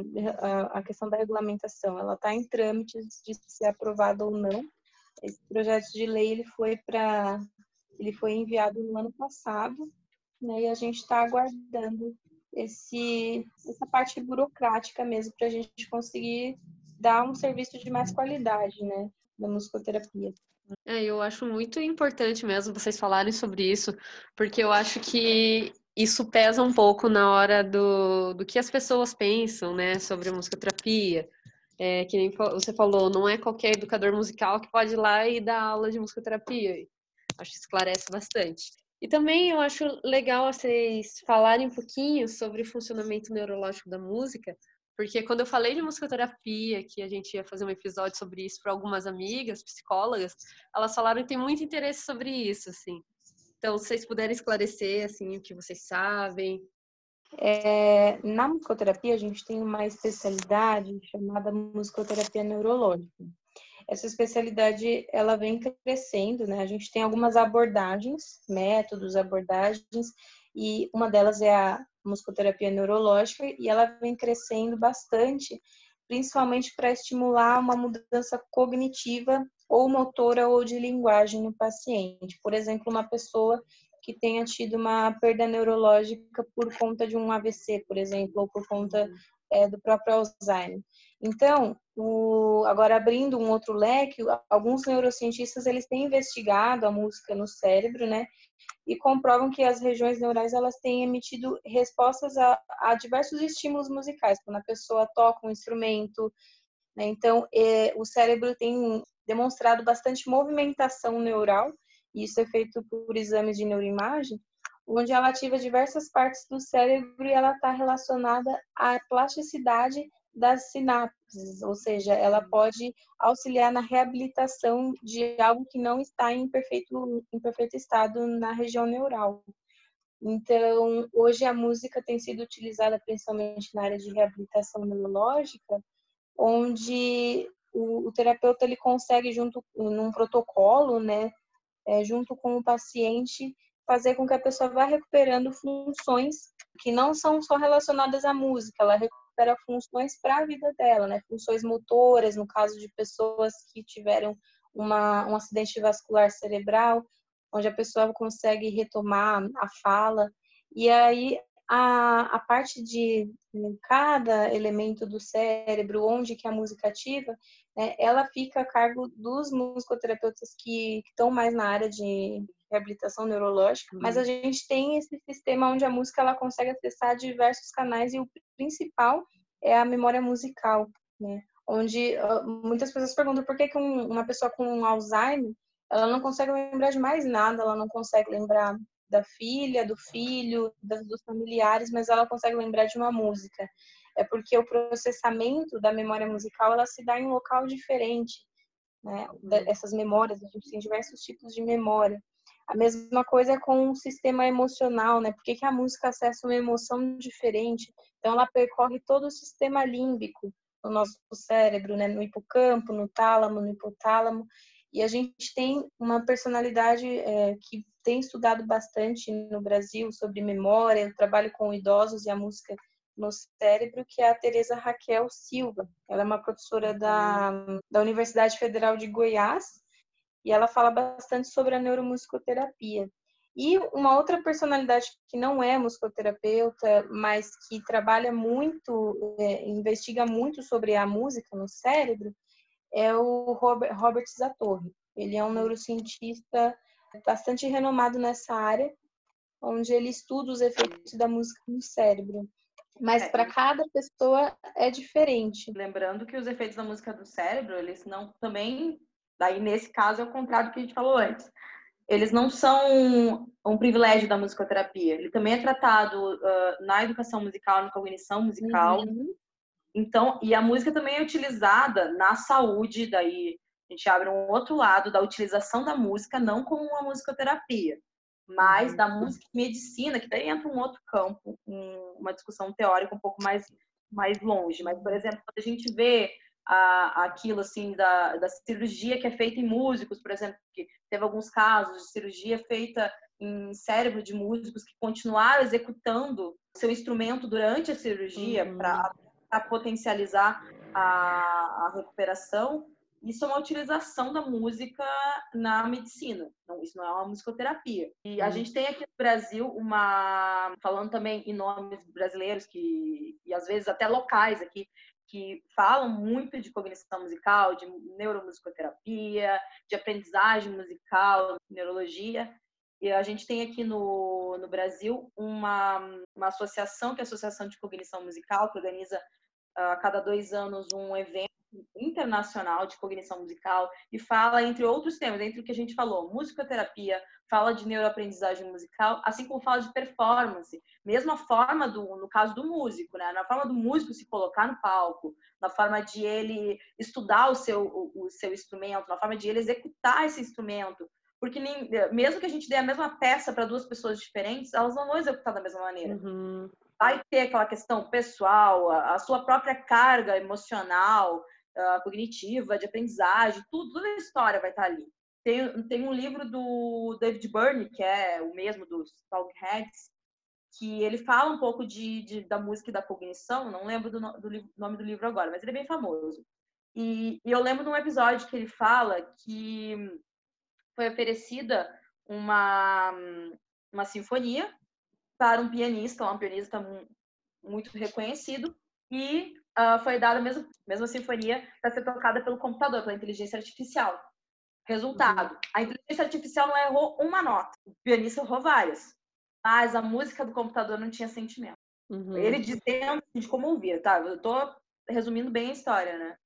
a, questão da regulamentação. Ela está em trâmites de ser aprovada ou não. Esse projeto de lei ele foi para ele foi enviado no ano passado, né? E a gente está aguardando esse, essa parte burocrática mesmo para a gente conseguir dar um serviço de mais qualidade, né, da musicoterapia. É, eu acho muito importante mesmo vocês falarem sobre isso, porque eu acho que isso pesa um pouco na hora do, do que as pessoas pensam, né, sobre musicoterapia. É, que nem você falou, não é qualquer educador musical que pode ir lá e dar aula de musicoterapia. Acho que esclarece bastante. E também eu acho legal vocês falarem um pouquinho sobre o funcionamento neurológico da música, porque quando eu falei de musicoterapia, que a gente ia fazer um episódio sobre isso para algumas amigas, psicólogas, elas falaram que tem muito interesse sobre isso, assim. Então, se vocês puderem esclarecer, assim, o que vocês sabem. É, na musicoterapia, a gente tem uma especialidade chamada musicoterapia neurológica. Essa especialidade ela vem crescendo, né? A gente tem algumas abordagens, métodos, abordagens, e uma delas é a musicoterapia neurológica e ela vem crescendo bastante, principalmente para estimular uma mudança cognitiva ou motora ou de linguagem no paciente. Por exemplo, uma pessoa que tenha tido uma perda neurológica por conta de um AVC, por exemplo, ou por conta é, do próprio Alzheimer. Então, o, agora abrindo um outro leque, alguns neurocientistas eles têm investigado a música no cérebro, né? E comprovam que as regiões neurais elas têm emitido respostas a, a diversos estímulos musicais, quando a pessoa toca um instrumento. Né? Então, é, o cérebro tem demonstrado bastante movimentação neural, e isso é feito por exames de neuroimagem, onde ela ativa diversas partes do cérebro e ela está relacionada à plasticidade das sinapses, ou seja, ela pode auxiliar na reabilitação de algo que não está em perfeito, em perfeito estado na região neural. Então, hoje a música tem sido utilizada principalmente na área de reabilitação neurológica, onde o, o terapeuta ele consegue junto num protocolo, né, é, junto com o paciente, fazer com que a pessoa vá recuperando funções que não são só relacionadas à música, ela recupera funções para a vida dela, né? Funções motoras, no caso de pessoas que tiveram uma, um acidente vascular cerebral, onde a pessoa consegue retomar a fala. E aí a, a parte de cada elemento do cérebro, onde que a música ativa, né, ela fica a cargo dos musicoterapeutas que estão mais na área de reabilitação neurológica, uhum. mas a gente tem esse sistema onde a música ela consegue acessar diversos canais e o principal é a memória musical, né? Onde uh, muitas pessoas perguntam por que, que um, uma pessoa com Alzheimer ela não consegue lembrar de mais nada, ela não consegue lembrar da filha, do filho, das, dos familiares, mas ela consegue lembrar de uma música. É porque o processamento da memória musical ela se dá em um local diferente. Né? Essas memórias, a gente tem diversos tipos de memória. A mesma coisa com o sistema emocional, né? Por que, que a música acessa uma emoção diferente? Então, ela percorre todo o sistema límbico no nosso cérebro, né? No hipocampo, no tálamo, no hipotálamo. E a gente tem uma personalidade é, que tem estudado bastante no Brasil sobre memória, eu trabalho com idosos e a música no cérebro, que é a Teresa Raquel Silva. Ela é uma professora da, da Universidade Federal de Goiás e ela fala bastante sobre a neuromusicoterapia. E uma outra personalidade que não é musicoterapeuta, mas que trabalha muito, é, investiga muito sobre a música no cérebro, é o Robert, Robert Zatorre. Ele é um neurocientista bastante renomado nessa área, onde ele estuda os efeitos da música no cérebro. Mas é, para cada pessoa é diferente. Lembrando que os efeitos da música do cérebro, eles não também, daí nesse caso é o contrário do que a gente falou antes. Eles não são um privilégio da musicoterapia. Ele também é tratado uh, na educação musical, na cognição musical. Uhum. Então, e a música também é utilizada na saúde, daí a gente abre um outro lado da utilização da música, não como uma musicoterapia, mas uhum. da música e medicina, que daí entra um outro campo, um, uma discussão teórica um pouco mais, mais longe. Mas, por exemplo, quando a gente vê a, aquilo assim da, da cirurgia que é feita em músicos, por exemplo, que teve alguns casos de cirurgia feita em cérebro de músicos que continuaram executando seu instrumento durante a cirurgia uhum. para potencializar a, a recuperação, isso é uma utilização da música na medicina. Não, isso não é uma musicoterapia. E a uhum. gente tem aqui no Brasil uma, falando também em nomes brasileiros que e às vezes até locais aqui que falam muito de cognição musical, de neuromusicoterapia, de aprendizagem musical, neurologia. E a gente tem aqui no, no Brasil uma, uma associação, que é a Associação de Cognição Musical, que organiza a cada dois anos um evento internacional de cognição musical e fala, entre outros temas, entre o que a gente falou, musicoterapia, fala de neuroaprendizagem musical, assim como fala de performance, mesma forma do, no caso do músico, né? Na forma do músico se colocar no palco, na forma de ele estudar o seu, o, o seu instrumento, na forma de ele executar esse instrumento, porque nem, mesmo que a gente dê a mesma peça para duas pessoas diferentes, elas não vão executar da mesma maneira. Uhum vai ter aquela questão pessoal, a, sua própria carga emocional, uh, cognitiva, de aprendizagem, tudo, toda a história vai estar ali. Tem, tem um livro do David Byrne, que é o mesmo dos Talk Heads, que ele fala um pouco de, de, da música e da cognição, não lembro do, do, nome do livro agora, mas ele é bem famoso. E, e eu lembro de um episódio que ele fala que foi oferecida uma, uma sinfonia para um pianista, um pianista muito reconhecido, e uh, foi dada a mesma, mesma sinfonia para ser tocada pelo computador, pela inteligência artificial. Resultado: uhum. a inteligência artificial não errou uma nota, o pianista errou várias, mas a música do computador não tinha sentimento. Uhum. Ele dizendo de como ouvir, tá? Eu tô resumindo bem a história, né?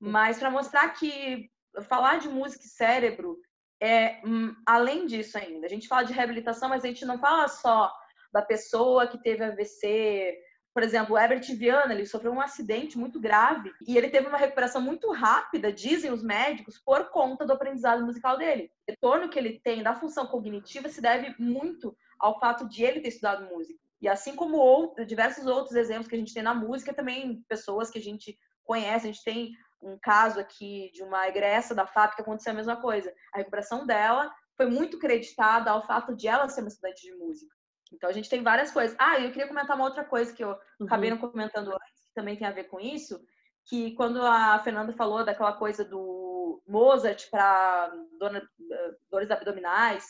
Mas para mostrar que falar de música e cérebro é hum, além disso ainda. A gente fala de reabilitação, mas a gente não fala só da pessoa que teve AVC. Por exemplo, o Herbert Viana, ele sofreu um acidente muito grave e ele teve uma recuperação muito rápida, dizem os médicos, por conta do aprendizado musical dele. O retorno que ele tem da função cognitiva se deve muito ao fato de ele ter estudado música. E assim como outro, diversos outros exemplos que a gente tem na música, também pessoas que a gente conhece, a gente tem um caso aqui de uma egressa da FAP que aconteceu a mesma coisa. A recuperação dela foi muito creditada ao fato de ela ser uma estudante de música. Então a gente tem várias coisas. Ah, eu queria comentar uma outra coisa que eu uhum. acabei não comentando antes, também tem a ver com isso, que quando a Fernanda falou daquela coisa do Mozart para dores abdominais,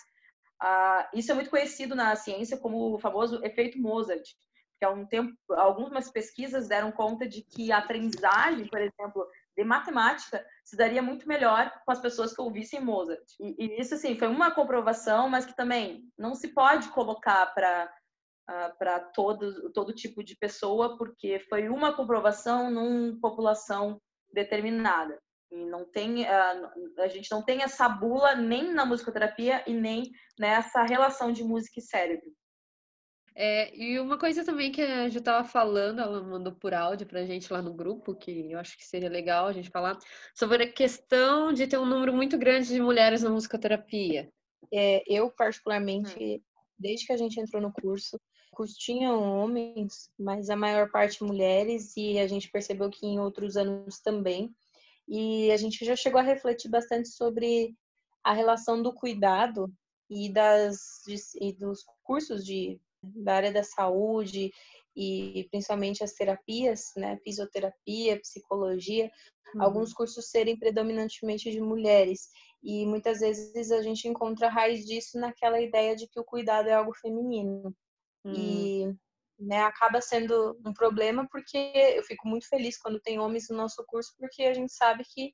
isso é muito conhecido na ciência como o famoso efeito Mozart, que há um tempo, algumas pesquisas deram conta de que a aprendizagem, por exemplo, de matemática se daria muito melhor com as pessoas que ouvissem Mozart. E, e isso, assim, foi uma comprovação, mas que também não se pode colocar para uh, para todo, todo tipo de pessoa, porque foi uma comprovação numa população determinada. E não tem, uh, a gente não tem essa bula nem na musicoterapia e nem nessa relação de música e cérebro. É, e uma coisa também que a Ju estava falando, ela mandou por áudio para a gente lá no grupo, que eu acho que seria legal a gente falar, sobre a questão de ter um número muito grande de mulheres na musicoterapia. É, eu, particularmente, hum. desde que a gente entrou no curso, o curso tinha homens, mas a maior parte mulheres, e a gente percebeu que em outros anos também. E a gente já chegou a refletir bastante sobre a relação do cuidado e, das, e dos cursos de da área da saúde e principalmente as terapias, né, fisioterapia, psicologia, uhum. alguns cursos serem predominantemente de mulheres e muitas vezes a gente encontra a raiz disso naquela ideia de que o cuidado é algo feminino uhum. e né, acaba sendo um problema porque eu fico muito feliz quando tem homens no nosso curso porque a gente sabe que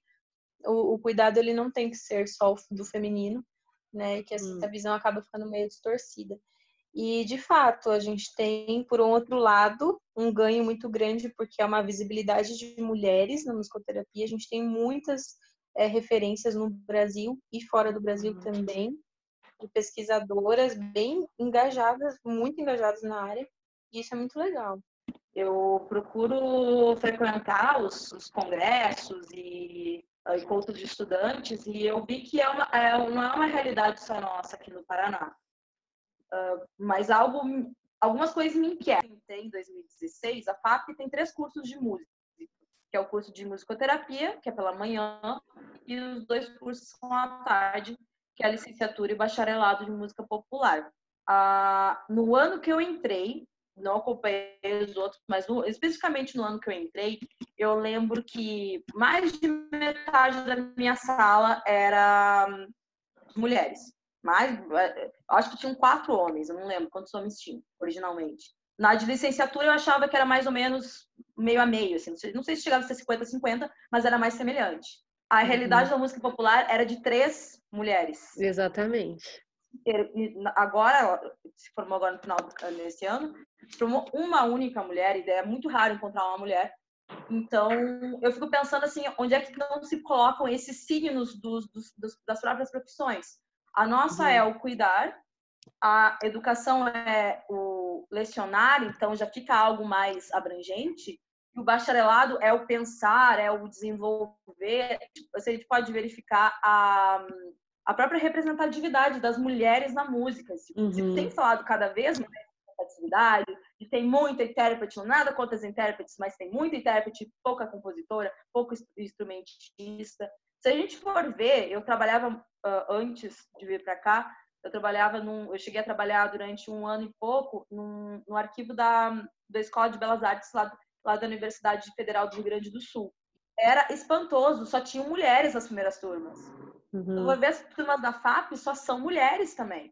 o, o cuidado ele não tem que ser só do feminino, né, e que essa uhum. visão acaba ficando meio distorcida. E, de fato, a gente tem, por um outro lado, um ganho muito grande, porque é uma visibilidade de mulheres na musicoterapia. A gente tem muitas é, referências no Brasil e fora do Brasil uhum. também, de pesquisadoras bem engajadas, muito engajadas na área, e isso é muito legal. Eu procuro frequentar os, os congressos e encontros de estudantes e eu vi que é uma, é, não é uma realidade só nossa aqui no Paraná. Uh, mas algo, algumas coisas me inquietam. Em 2016, a FAP tem três cursos de música, que é o curso de musicoterapia, que é pela manhã, e os dois cursos são à tarde, que é a licenciatura e bacharelado de música popular. Uh, no ano que eu entrei, não acompanhei os outros, mas no, especificamente no ano que eu entrei, eu lembro que mais de metade da minha sala era hum, mulheres. Mais, é, acho que tinham quatro homens, eu não lembro quantos homens tinham originalmente. Na de licenciatura eu achava que era mais ou menos meio a meio, assim, não sei se chegava a ser 50-50, mas era mais semelhante. A uhum. realidade da música popular era de três mulheres. Exatamente. Agora, se formou agora no final desse ano, se formou uma única mulher, e é muito raro encontrar uma mulher. Então, eu fico pensando assim, onde é que não se colocam esses signos dos, dos, das próprias profissões? A nossa uhum. é o cuidar, a educação é o lecionar, então já fica algo mais abrangente. E o bacharelado é o pensar, é o desenvolver. Você tipo, pode verificar a, a própria representatividade das mulheres na música. Se, uhum. se tem falado cada vez mais representatividade, e tem muita intérprete, não nada contra as intérpretes, mas tem muita intérprete, pouca compositora, pouco instrumentista. Se a gente for ver, eu trabalhava uh, antes de vir para cá, eu trabalhava num, eu cheguei a trabalhar durante um ano e pouco num, no arquivo da, da Escola de Belas Artes lá, lá da Universidade Federal do Rio Grande do Sul. Era espantoso, só tinham mulheres nas primeiras turmas. Uhum. Eu vou ver as turmas da FAP, só são mulheres também.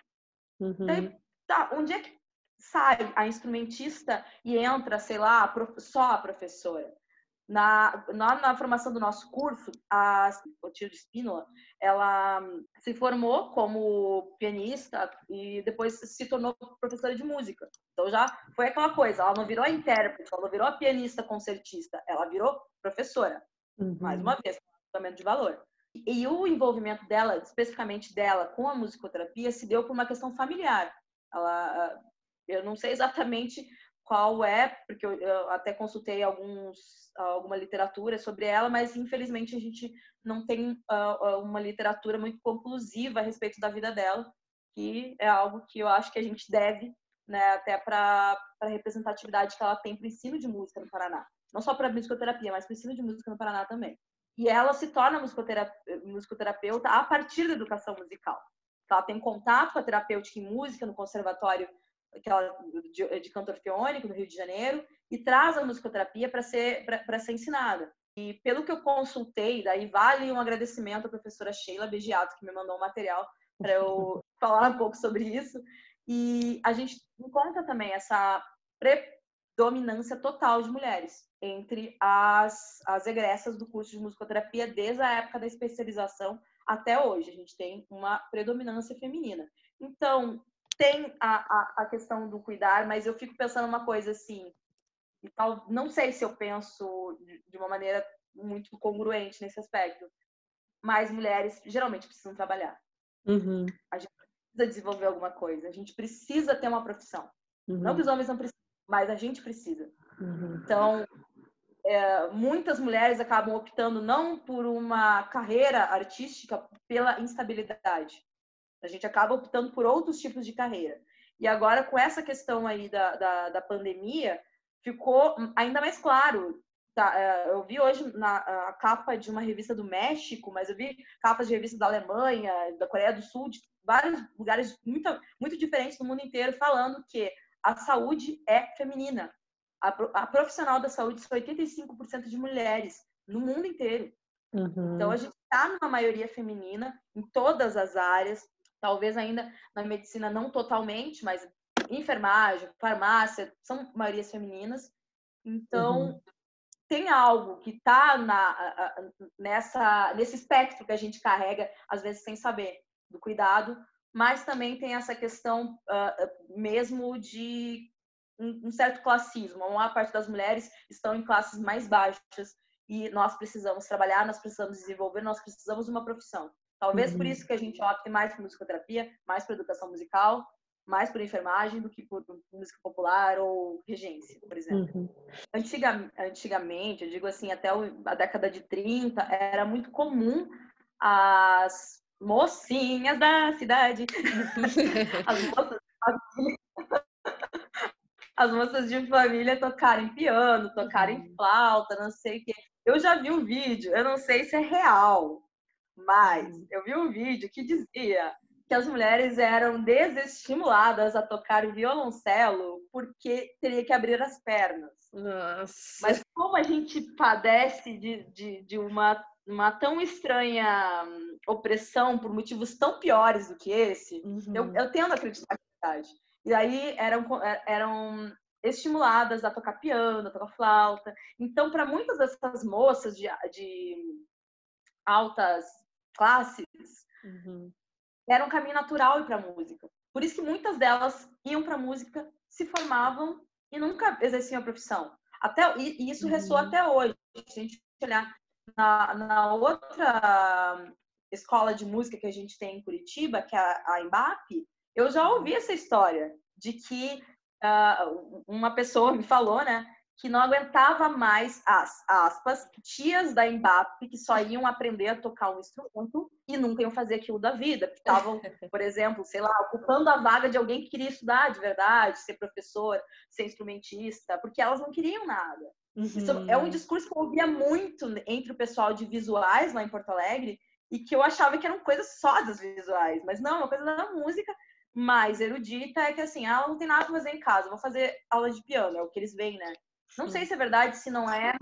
Uhum. tá, onde é que sai a instrumentista e entra, sei lá, a prof... só a professora? Na, na, na, formação do nosso curso, a Clotilde Spínola, ela se formou como pianista e depois se tornou professora de música. Então já foi aquela coisa, ela não virou a intérprete, ela não virou a pianista concertista, ela virou professora. Uhum. Mais uma vez, um de valor. E, e o envolvimento dela, especificamente dela, com a musicoterapia, se deu por uma questão familiar. Ela, eu não sei exatamente qual é, porque eu, até consultei alguns, alguma literatura sobre ela, mas infelizmente a gente não tem uh, uma literatura muito conclusiva a respeito da vida dela, que é algo que eu acho que a gente deve, né, até para a representatividade que ela tem para o ensino de música no Paraná. Não só para musicoterapia, mas para o ensino de música no Paraná também. E ela se torna musicoterapeuta a partir da educação musical. Ela tem contato com a terapêutica em música no Conservatório aquela de, de canto orfeônico no Rio de Janeiro, e traz a musicoterapia para ser, para ser ensinada. E pelo que eu consultei, daí vale um agradecimento à professora Sheila Begiato, que me mandou um material para eu falar um pouco sobre isso. E a gente encontra também essa predominância total de mulheres entre as, as egressas do curso de musicoterapia desde a época da especialização até hoje. A gente tem uma predominância feminina. Então, tem a, a, a questão do cuidar, mas eu fico pensando uma coisa assim, e tal, não sei se eu penso de uma maneira muito congruente nesse aspecto, mas mulheres geralmente precisam trabalhar. Uhum. A gente precisa desenvolver alguma coisa, a gente precisa ter uma profissão. Uhum. Não que os homens não precisam, mas a gente precisa. Uhum. Então, é, muitas mulheres acabam optando não por uma carreira artística pela instabilidade. A gente acaba optando por outros tipos de carreira. E agora, com essa questão aí da, da, da pandemia, ficou ainda mais claro. Tá? É, eu vi hoje na a capa de uma revista do México, mas eu vi capas de revistas da Alemanha, da Coreia do Sul, de vários lugares muito, muito diferentes do mundo inteiro, falando que a saúde é feminina. A, a profissional da saúde são 85% de mulheres no mundo inteiro. Uhum. Então, a gente está numa maioria feminina em todas as áreas, talvez ainda na medicina não totalmente, mas enfermagem, farmácia, são maiorias femininas. Então, uhum. tem algo que está nessa, nesse espectro que a gente carrega, às vezes sem saber, do cuidado, mas também tem essa questão uh, mesmo de um, um certo classismo. A maior parte das mulheres estão em classes mais baixas e nós precisamos trabalhar, nós precisamos desenvolver, nós precisamos de uma profissão. Talvez uhum. por isso que a gente opte mais por musicoterapia, mais por educação musical, mais por enfermagem do que por música popular ou regência, por exemplo. Uhum. Antiga, antigamente, eu digo assim, até a década de 30, era muito comum as mocinhas da cidade, as moças as moças de família tocarem piano, tocarem uhum. flauta, não sei o quê. Eu já vi um vídeo, eu não sei se é real, mas uhum. eu vi um vídeo que dizia que as mulheres eram desestimuladas a tocar violoncelo porque teria que abrir as pernas. Nossa. Mas como a gente padece de, de, de uma, uma tão estranha opressão por motivos tão piores do que esse, uhum. eu, eu tendo a acreditar na verdade. E aí eram, é, eram estimuladas a tocar piano, a tocar flauta. Então, para muitas dessas moças de, de altas classes, uhum era um caminho natural ir para a música. Por isso que muitas delas iam para a música, se formavam e nunca exerciam a profissão. Até, e, isso ressoa uhum. até hoje. Se a gente olhar na, na, outra escola de música que a gente tem em Curitiba, que é a, a Embap, eu já ouvi essa história de que uh, uma pessoa me falou, né, que não aguentava mais as aspas, tias da Embap que só iam aprender a tocar um instrumento e nunca iam fazer aquilo da vida, que estavam, por exemplo, sei lá, ocupando a vaga de alguém que queria estudar de verdade, ser professor, ser instrumentista, porque elas não queriam nada. Uhum. Isso é um discurso que eu ouvia muito entre o pessoal de visuais lá em Porto Alegre e que eu achava que eram coisas só das visuais, mas não, uma coisa da música mais erudita é que assim, ela não tem nada pra fazer em casa, vou fazer aula de piano, é o que eles veem, né? Não sei se é verdade, se não é,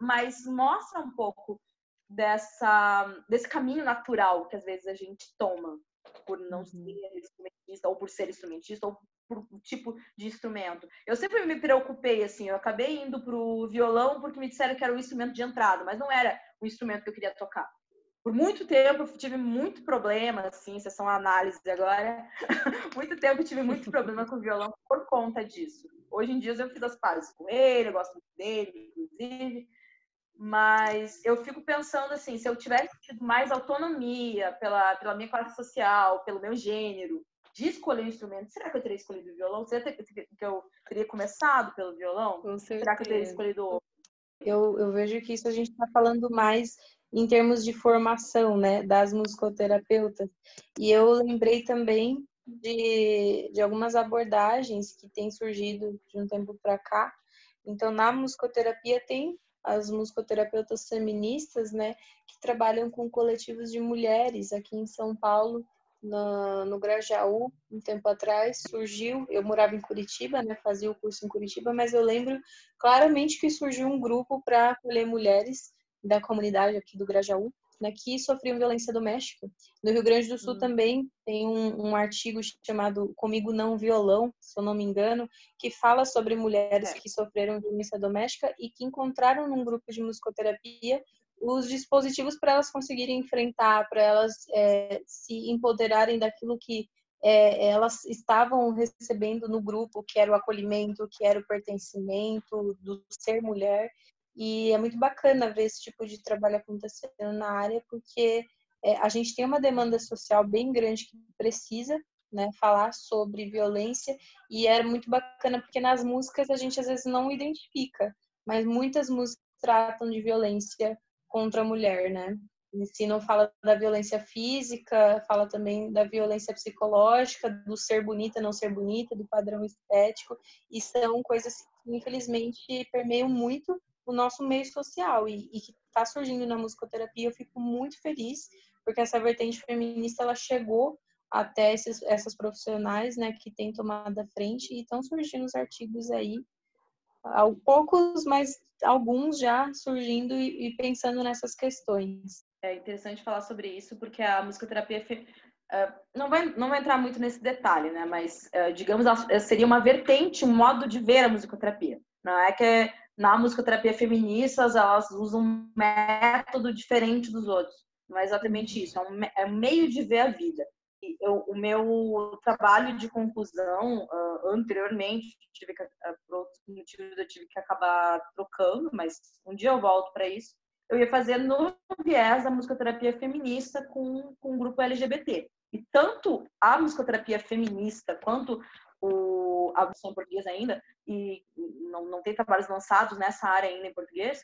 mas mostra um pouco dessa, desse caminho natural que às vezes a gente toma por não uhum. ser instrumentista ou por ser instrumentista ou por tipo de instrumento. Eu sempre me preocupei assim, eu acabei indo pro violão porque me disseram que era o instrumento de entrada, mas não era o instrumento que eu queria tocar. Por muito tempo eu tive muito problema, assim, sessão análise agora. muito tempo eu tive muito problema com o violão por conta disso. Hoje em dia eu fiz as pazes com ele, eu gosto muito dele, inclusive. Mas eu fico pensando assim, se eu tivesse tido mais autonomia pela, pela minha classe social, pelo meu gênero, de escolher um instrumento, será que eu teria escolhido o violão? Será que eu teria começado pelo violão? Com. Será que eu teria escolhido outro? Eu, eu vejo que isso a gente está falando mais em termos de formação, né, das musicoterapeutas. E eu lembrei também de, de algumas abordagens que têm surgido de um tempo para cá. Então, na musicoterapia tem as musicoterapeutas feministas, né, que trabalham com coletivos de mulheres. Aqui em São Paulo no, no Grajaú, um tempo atrás, surgiu, eu morava em Curitiba, né, fazia o curso em Curitiba, mas eu lembro claramente que surgiu um grupo para acolher mulheres da comunidade aqui do Grajaú, né, que sofriam violência doméstica. No Rio Grande do Sul hum. também tem um, um, artigo chamado Comigo Não Violão, se eu não me engano, que fala sobre mulheres é. que sofreram violência doméstica e que encontraram num grupo de musicoterapia os dispositivos para elas conseguirem enfrentar, para elas é, se empoderarem daquilo que é, elas estavam recebendo no grupo, que era o acolhimento, que era o pertencimento, do ser mulher. E é muito bacana ver esse tipo de trabalho acontecendo na área, porque é, a gente tem uma demanda social bem grande que precisa né, falar sobre violência, e era muito bacana porque nas músicas a gente às vezes não identifica, mas muitas músicas tratam de violência contra a mulher, né? Se não fala da violência física, fala também da violência psicológica, do ser bonita, não ser bonita, do padrão estético, e são coisas que infelizmente permeiam muito o nosso meio social e, e que está surgindo na musicoterapia. Eu fico muito feliz porque essa vertente feminista ela chegou até esses, essas profissionais, né, que têm tomado a frente e estão surgindo os artigos aí, poucos, mas alguns já surgindo e, e, pensando nessas questões. É interessante falar sobre isso, porque a musicoterapia uh, não, vai, não vai entrar muito nesse detalhe, né? Mas, uh, digamos, seria uma vertente, um modo de ver a musicoterapia. Não é que na musicoterapia feminista elas usam um método diferente dos outros. Não é exatamente isso, é um, é um meio de ver a vida eu, o meu trabalho de conclusão uh, anteriormente tive que, uh, por outros motivos eu tive que acabar trocando, mas um dia eu volto para isso. Eu ia fazer no viés da musicoterapia feminista com, com o grupo LGBT. E tanto a musicoterapia feminista quanto o, a versão portuguesa ainda, e não, não tem trabalhos lançados nessa área ainda em português,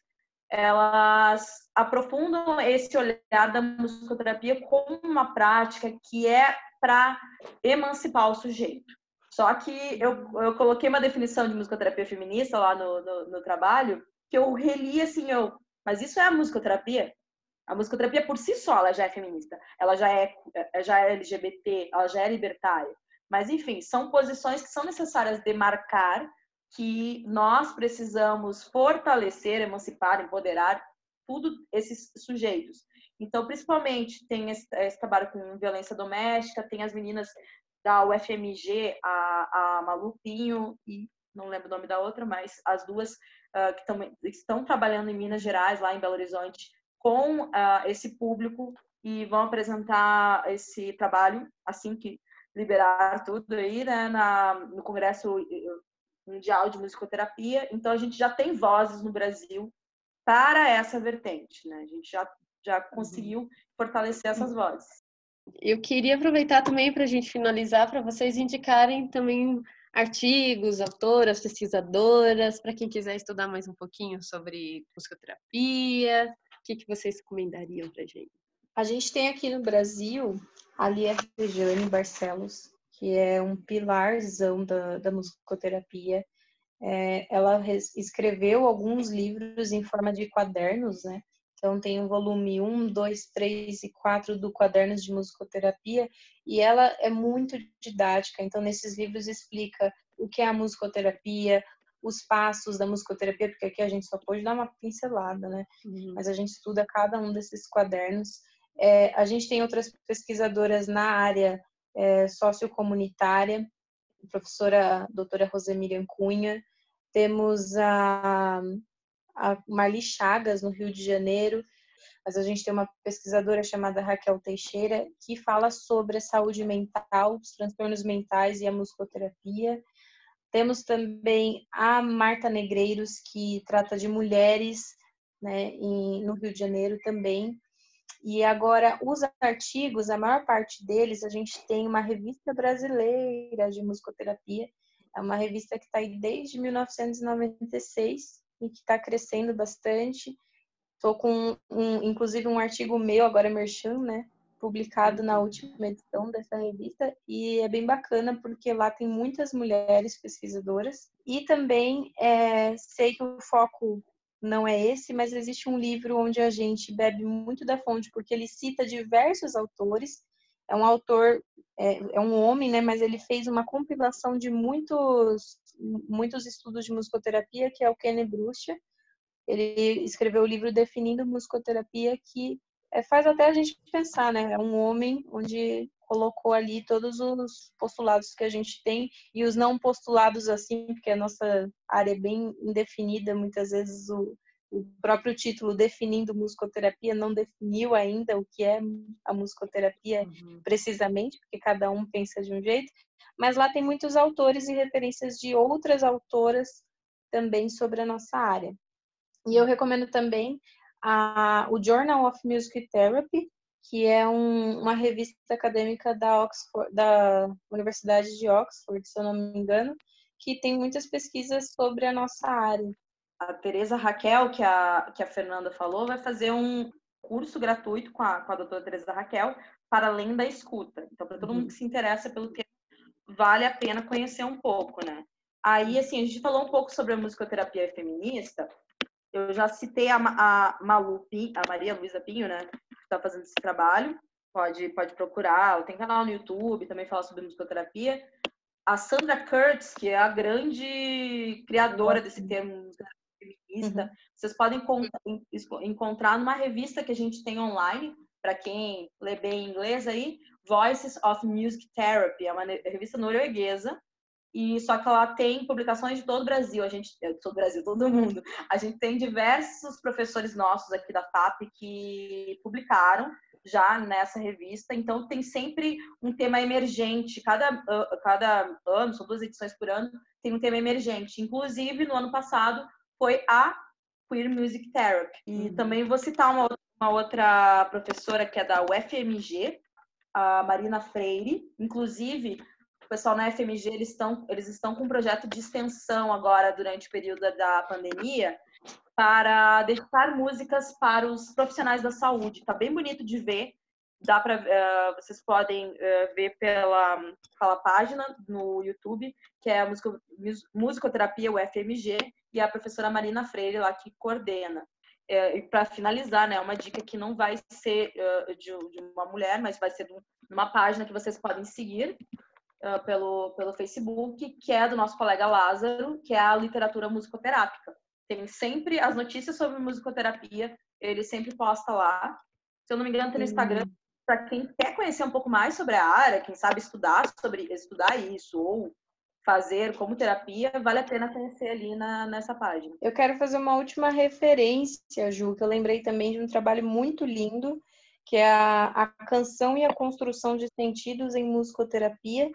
elas aprofundam esse olhar da musicoterapia como uma prática que é para emancipar o sujeito. Só que eu, eu coloquei uma definição de musicoterapia feminista lá no, no, no trabalho, que eu reli assim, eu, mas isso é a musicoterapia? A musicoterapia por si só, ela já é feminista, ela já é, já é LGBT, ela já é libertária. Mas, enfim, são posições que são necessárias demarcar que nós precisamos fortalecer, emancipar, empoderar tudo esses sujeitos. Então, principalmente, tem esse, esse, trabalho com violência doméstica, tem as meninas da UFMG, a, a Malupinho e não lembro o nome da outra, mas as duas uh, que tão, estão trabalhando em Minas Gerais, lá em Belo Horizonte, com uh, esse público e vão apresentar esse trabalho assim que liberar tudo aí, né, na, no Congresso Mundial de Musicoterapia. Então, a gente já tem vozes no Brasil para essa vertente, né? A gente já, já uhum. conseguiu fortalecer essas vozes. Eu queria aproveitar também para a gente finalizar, para vocês indicarem também artigos, autoras, pesquisadoras, para quem quiser estudar mais um pouquinho sobre musicoterapia, o que, que vocês recomendariam para a gente? A gente tem aqui no Brasil a Lia Rejane Barcelos, que é um pilarzão da, da musicoterapia. É, ela escreveu alguns livros em forma de quadernos, né? Então, tem o volume 1, 2, 3 e 4 do Quadernos de Musicoterapia, e ela é muito didática. Então, nesses livros explica o que é a musicoterapia, os passos da musicoterapia, porque aqui a gente só pode dar uma pincelada, né? Uhum. Mas a gente estuda cada um desses quadernos. É, a gente tem outras pesquisadoras na área é, sociocomunitária, a professora doutora Rosemiriam Cunha, temos a, a Marli Chagas, no Rio de Janeiro, mas a gente tem uma pesquisadora chamada Raquel Teixeira, que fala sobre a saúde mental, os transtornos mentais e a musicoterapia. Temos também a Marta Negreiros, que trata de mulheres né, no Rio de Janeiro também. E agora, os artigos, a maior parte deles, a gente tem uma revista brasileira de musicoterapia. É uma revista que está aí desde 1996 e que está crescendo bastante. Estou com, um, inclusive, um artigo meu, agora Merchan, né? Publicado na última edição dessa revista. E é bem bacana porque lá tem muitas mulheres pesquisadoras. E também é, sei que o foco não é esse, mas existe um livro onde a gente bebe muito da fonte, porque ele cita diversos autores. É um autor é, é, um homem, né? Mas ele fez uma compilação de muitos, muitos estudos de musicoterapia, que é o Kenny Brucia. Ele escreveu o livro Definindo Musicoterapia, que é, faz até a gente pensar, né? É um homem onde colocou ali todos os postulados que a gente tem e os não postulados assim, porque a nossa área é bem indefinida, muitas vezes o, o próprio título definindo musicoterapia não definiu ainda o que é a musicoterapia uhum. precisamente, porque cada um pensa de um jeito, mas lá tem muitos autores e referências de outras autoras também sobre a nossa área. E eu recomendo também a, o Journal of Music Therapy, que é um, uma revista acadêmica da, Oxford, da Universidade de Oxford, se eu não me engano, que tem muitas pesquisas sobre a nossa área. A Tereza Raquel, que a, que a Fernanda falou, vai fazer um curso gratuito com a, com a doutora Tereza Raquel, para além da escuta. Então, para todo mundo uhum. que se interessa pelo tema, vale a pena conhecer um pouco, né? Aí, assim, a gente falou um pouco sobre a musicoterapia feminista, eu já citei a, a Malu, a Maria Luísa Pinho, né? Está fazendo esse trabalho. Pode, pode procurar. Tem canal no YouTube, também fala sobre musicoterapia. A Sandra Kurtz, que é a grande criadora desse termo feminista, uhum. vocês podem encontrar numa revista que a gente tem online, para quem lê bem inglês aí, Voices of Music Therapy, é uma revista norueguesa e só que ela tem publicações de todo o Brasil, a gente, de todo o Brasil, todo mundo. A gente tem diversos professores nossos aqui da FAP que publicaram já nessa revista, então tem sempre um tema emergente. Cada, cada ano, são duas edições por ano, tem um tema emergente. Inclusive, no ano passado, foi a Queer Music Therapy. E uhum. também vou citar uma, uma outra professora que é da UFMG, a Marina Freire. Inclusive, o pessoal na FMG eles estão, eles estão com um projeto de extensão agora durante o período da pandemia para deixar músicas para os profissionais da saúde. Tá bem bonito de ver. Dá para uh, eh, vocês podem uh, ver pela, pela página no YouTube, que é a musico, musicoterapia UFMG e a professora Marina Freire lá que coordena. Uh, e para finalizar, né, uma dica que não vai ser de, de, uma mulher, mas vai ser de uma página que vocês podem seguir, uh, pelo, pelo Facebook, que é do nosso colega Lázaro, que é a literatura musicoterápica. Tem sempre as notícias sobre musicoterapia, ele sempre posta lá. Se eu não me engano, tem no Instagram. Para quem quer conhecer um pouco mais sobre a área, quem sabe estudar sobre estudar isso ou fazer como terapia, vale a pena conhecer ali na, nessa página. Eu quero fazer uma última referência, Ju, que eu lembrei também de um trabalho muito lindo, que é a, a canção e a construção de sentidos em musicoterapia,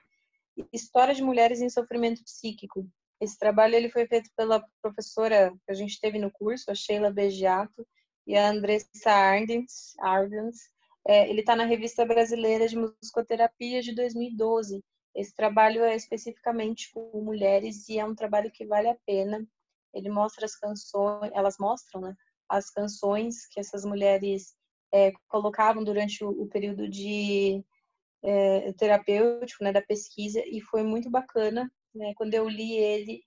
História de Mulheres em Sofrimento Psíquico. Esse trabalho ele foi feito pela professora que a gente teve no curso, a Sheila Begiato, e a Andressa Ardens. Ardens. É, ele está na Revista Brasileira de Musicoterapia de 2012. Esse trabalho é especificamente com mulheres e é um trabalho que vale a pena. Ele mostra as canções, elas mostram, né, as canções que essas mulheres é, colocavam durante o, o período de é, terapêutico, né, da pesquisa, e foi muito bacana, né, quando eu li ele,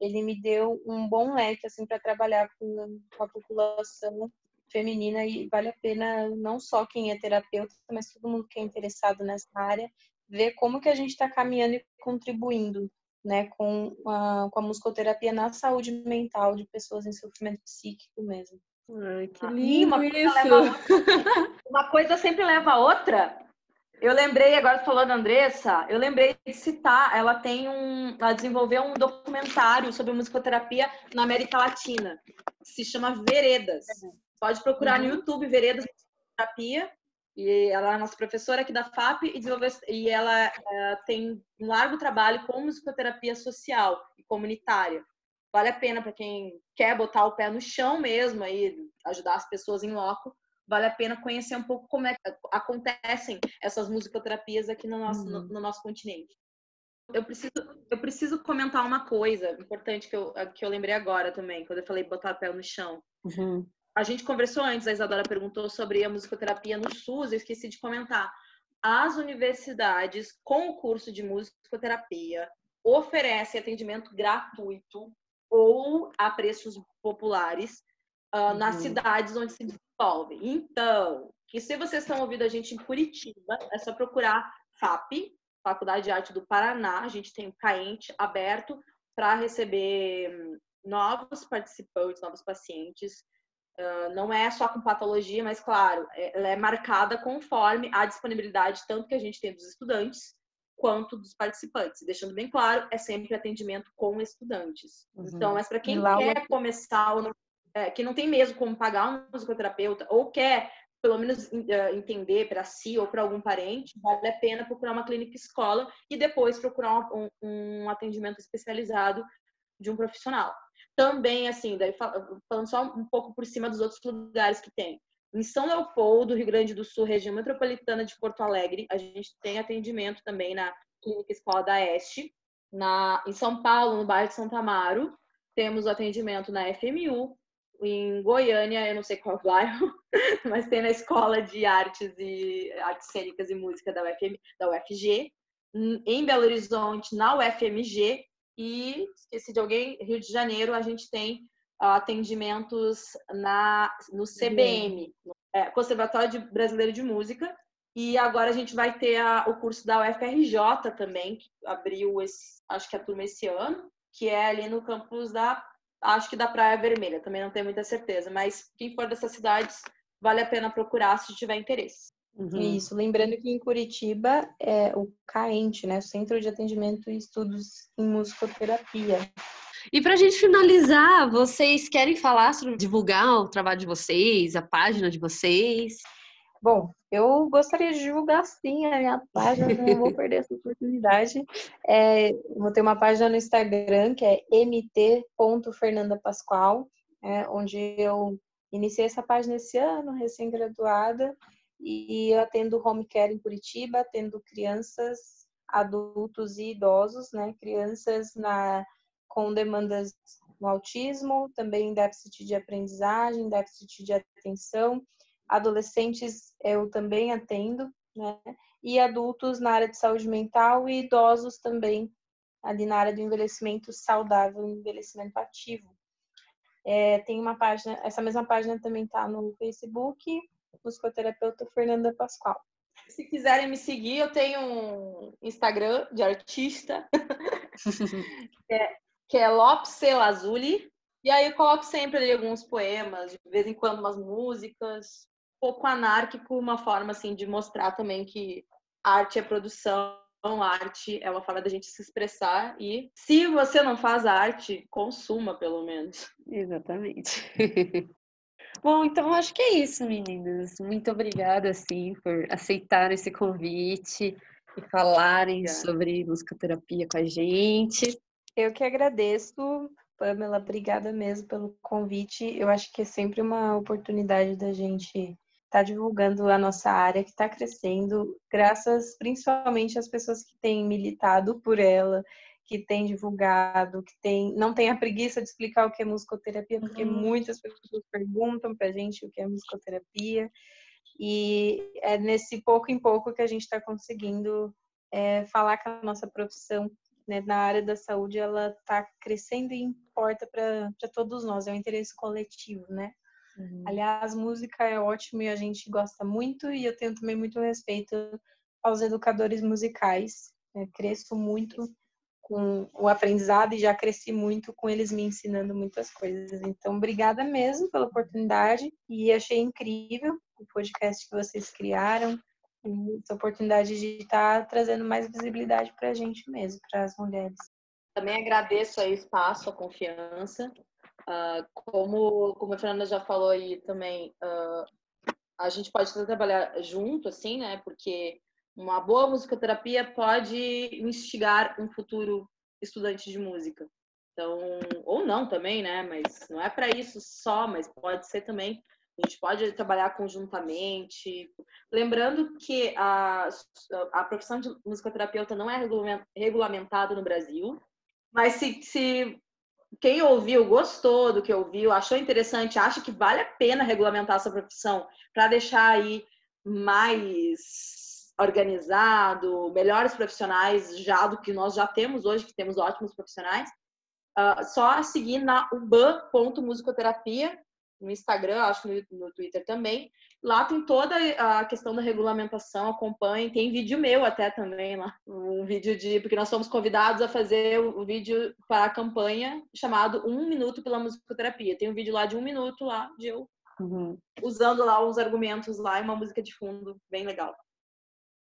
ele me deu um bom leque, assim, para trabalhar com, a população feminina e vale a pena não só quem é terapeuta, mas todo mundo que é interessado nessa área, ver como que a gente está caminhando e contribuindo, né, com a, com a musicoterapia na saúde mental de pessoas em sofrimento psíquico mesmo. Ai, que lindo uma isso! Coisa uma coisa sempre leva a outra. Eu lembrei, agora falando Andressa, eu lembrei de citar, ela tem um, ela desenvolveu um documentário sobre musicoterapia na América Latina, se chama Veredas. Pode procurar uhum. no YouTube Veredas Musicoterapia, e ela é nossa professora aqui da FAP e, desenvolveu, e ela é, tem um largo trabalho com musicoterapia social e comunitária. Vale a pena para quem quer botar o pé no chão mesmo, aí, ajudar as pessoas em loco, vale a pena conhecer um pouco como é que acontecem essas musicoterapias aqui no nosso, uhum. no, no, nosso continente. Eu preciso, eu preciso comentar uma coisa importante que eu, que eu lembrei agora também, quando eu falei botar o pé no chão. Uhum. A gente conversou antes, a Isadora perguntou sobre a musicoterapia no SUS, eu esqueci de comentar. As universidades com o curso de musicoterapia oferecem atendimento gratuito ou a preços populares uh, uhum. nas cidades onde se desenvolve. Então, que se vocês estão ouvindo a gente em Curitiba, é só procurar FAP, Faculdade de Arte do Paraná. A gente tem o CAENTE aberto para receber hum, novos participantes, novos pacientes. Uh, não é só com patologia, mas claro, é, ela é marcada conforme a disponibilidade tanto que a gente tem dos estudantes quanto dos participantes. Deixando bem claro, é sempre atendimento com estudantes. Uhum. Então, mas para quem quer começar, ou não, é, que não tem mesmo como pagar um musicoterapeuta, ou quer pelo menos uh, entender para si ou para algum parente, vale a pena procurar uma clínica escola e depois procurar um, um atendimento especializado de um profissional. Também, assim, daí falando só um pouco por cima dos outros lugares que tem. Em São Leopoldo, Rio Grande do Sul, região metropolitana de Porto Alegre, a gente tem atendimento também na Clínica Escola da Este. Na, em São Paulo, no bairro de Santa Amaro, temos atendimento na FMU. Em Goiânia, eu não sei qual bairro, mas tem na Escola de Artes e Artes Cênicas e Música da, UFM, da UFG. Em Belo Horizonte, na UFMG. E, esqueci de alguém, Rio de Janeiro, a gente tem atendimentos na, no CBM, é, Conservatório Brasileiro de Música. E agora a gente vai ter a, o curso da UFRJ também, que abriu, esse, acho que a turma esse ano, que é ali no campus da, acho que da Praia Vermelha, também não tenho muita certeza, mas quem for dessas cidades, vale a pena procurar se tiver interesse. Uhum. Isso, lembrando que em Curitiba é o CAENTE, né, Centro de Atendimento e Estudos em Musicoterapia. E para a gente finalizar, vocês querem falar sobre divulgar o trabalho de vocês, a página de vocês? Bom, eu gostaria de divulgar sim a minha página, não vou perder essa oportunidade. É, vou ter uma página no Instagram que é mt.fernandapascoal, é, onde eu iniciei essa página esse ano, recém-graduada, e eu atendo home care em Curitiba, atendo crianças, adultos e idosos, né? Crianças na com demandas no autismo, também déficit de aprendizagem, déficit de atenção. Adolescentes eu também atendo, né? E adultos na área de saúde mental e idosos também, ali na área do envelhecimento saudável, envelhecimento ativo. É, tem uma página, essa mesma página também está no Facebook, musicoterapeuta Fernanda Pascoal. Se quiserem me seguir, eu tenho um Instagram de artista, é que é Lopes. E aí eu coloco sempre ali alguns poemas, de vez em quando umas músicas, pouco anárquico, uma forma assim de mostrar também que arte é produção, arte é uma forma da gente se expressar e se você não faz arte, consuma pelo menos. Exatamente. Bom, então acho que é isso, meninas. Muito obrigada, assim, por aceitar esse convite e falarem Obrigada. sobre musicoterapia com a gente. Eu que agradeço, Pamela, obrigada mesmo pelo convite. Eu acho que é sempre uma oportunidade da gente estar tá divulgando a nossa área que está crescendo, graças principalmente às pessoas que têm militado por ela, que têm divulgado, que tem, não tem a preguiça de explicar o que é musicoterapia, porque uhum. muitas pessoas perguntam para a gente o que é musicoterapia. E é nesse pouco em pouco que a gente está conseguindo é, falar que a nossa profissão né, na área da saúde ela está crescendo e importa para todos nós, é um interesse coletivo, né? Uhum. Aliás, música é ótimo e a gente gosta muito e eu tenho também muito respeito aos educadores musicais. Né? Cresço muito com o aprendizado e já cresci muito com eles me ensinando muitas coisas. Então, obrigada mesmo pela oportunidade e achei incrível o podcast que vocês criaram essa oportunidade de estar tá trazendo mais visibilidade para a gente mesmo, para as mulheres. Também agradeço aí o espaço, a confiança. Uh, como, como a Fernanda já falou aí também, uh, a gente pode trabalhar junto, assim, né? Porque uma boa musicoterapia pode instigar um futuro estudante de música. Então, ou não também, né? Mas não é para isso só, mas pode ser também a gente pode trabalhar conjuntamente. Lembrando que a, a profissão de musicoterapeuta não é regulamentada no Brasil, mas se, se quem ouviu, gostou do que ouviu, achou interessante, acha que vale a pena regulamentar essa profissão para deixar aí mais organizado, melhores profissionais já do que nós já temos hoje, que temos ótimos profissionais, uh, só seguir na uban.musicoterapia no Instagram, acho que no, no, Twitter também. Lá tem toda a questão da regulamentação, acompanhem. Tem vídeo meu até também lá, um vídeo de porque nós somos convidados a fazer o, o vídeo para a campanha chamado Um Minuto pela Musicoterapia. Tem um vídeo lá de um minuto lá de eu uhum. usando lá os argumentos lá e uma música de fundo bem legal.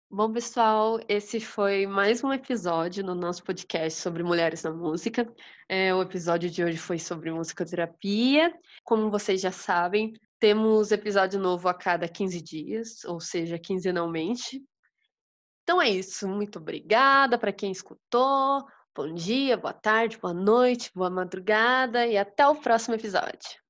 Bom, pessoal, esse foi mais um episódio no nosso podcast sobre mulheres na música. É, o episódio de hoje foi sobre musicoterapia. Como vocês já sabem, temos episódio novo a cada 15 dias, ou seja, quinzenalmente. Então é isso. Muito obrigada para quem escutou. Bom dia, boa tarde, boa noite, boa madrugada e até o próximo episódio.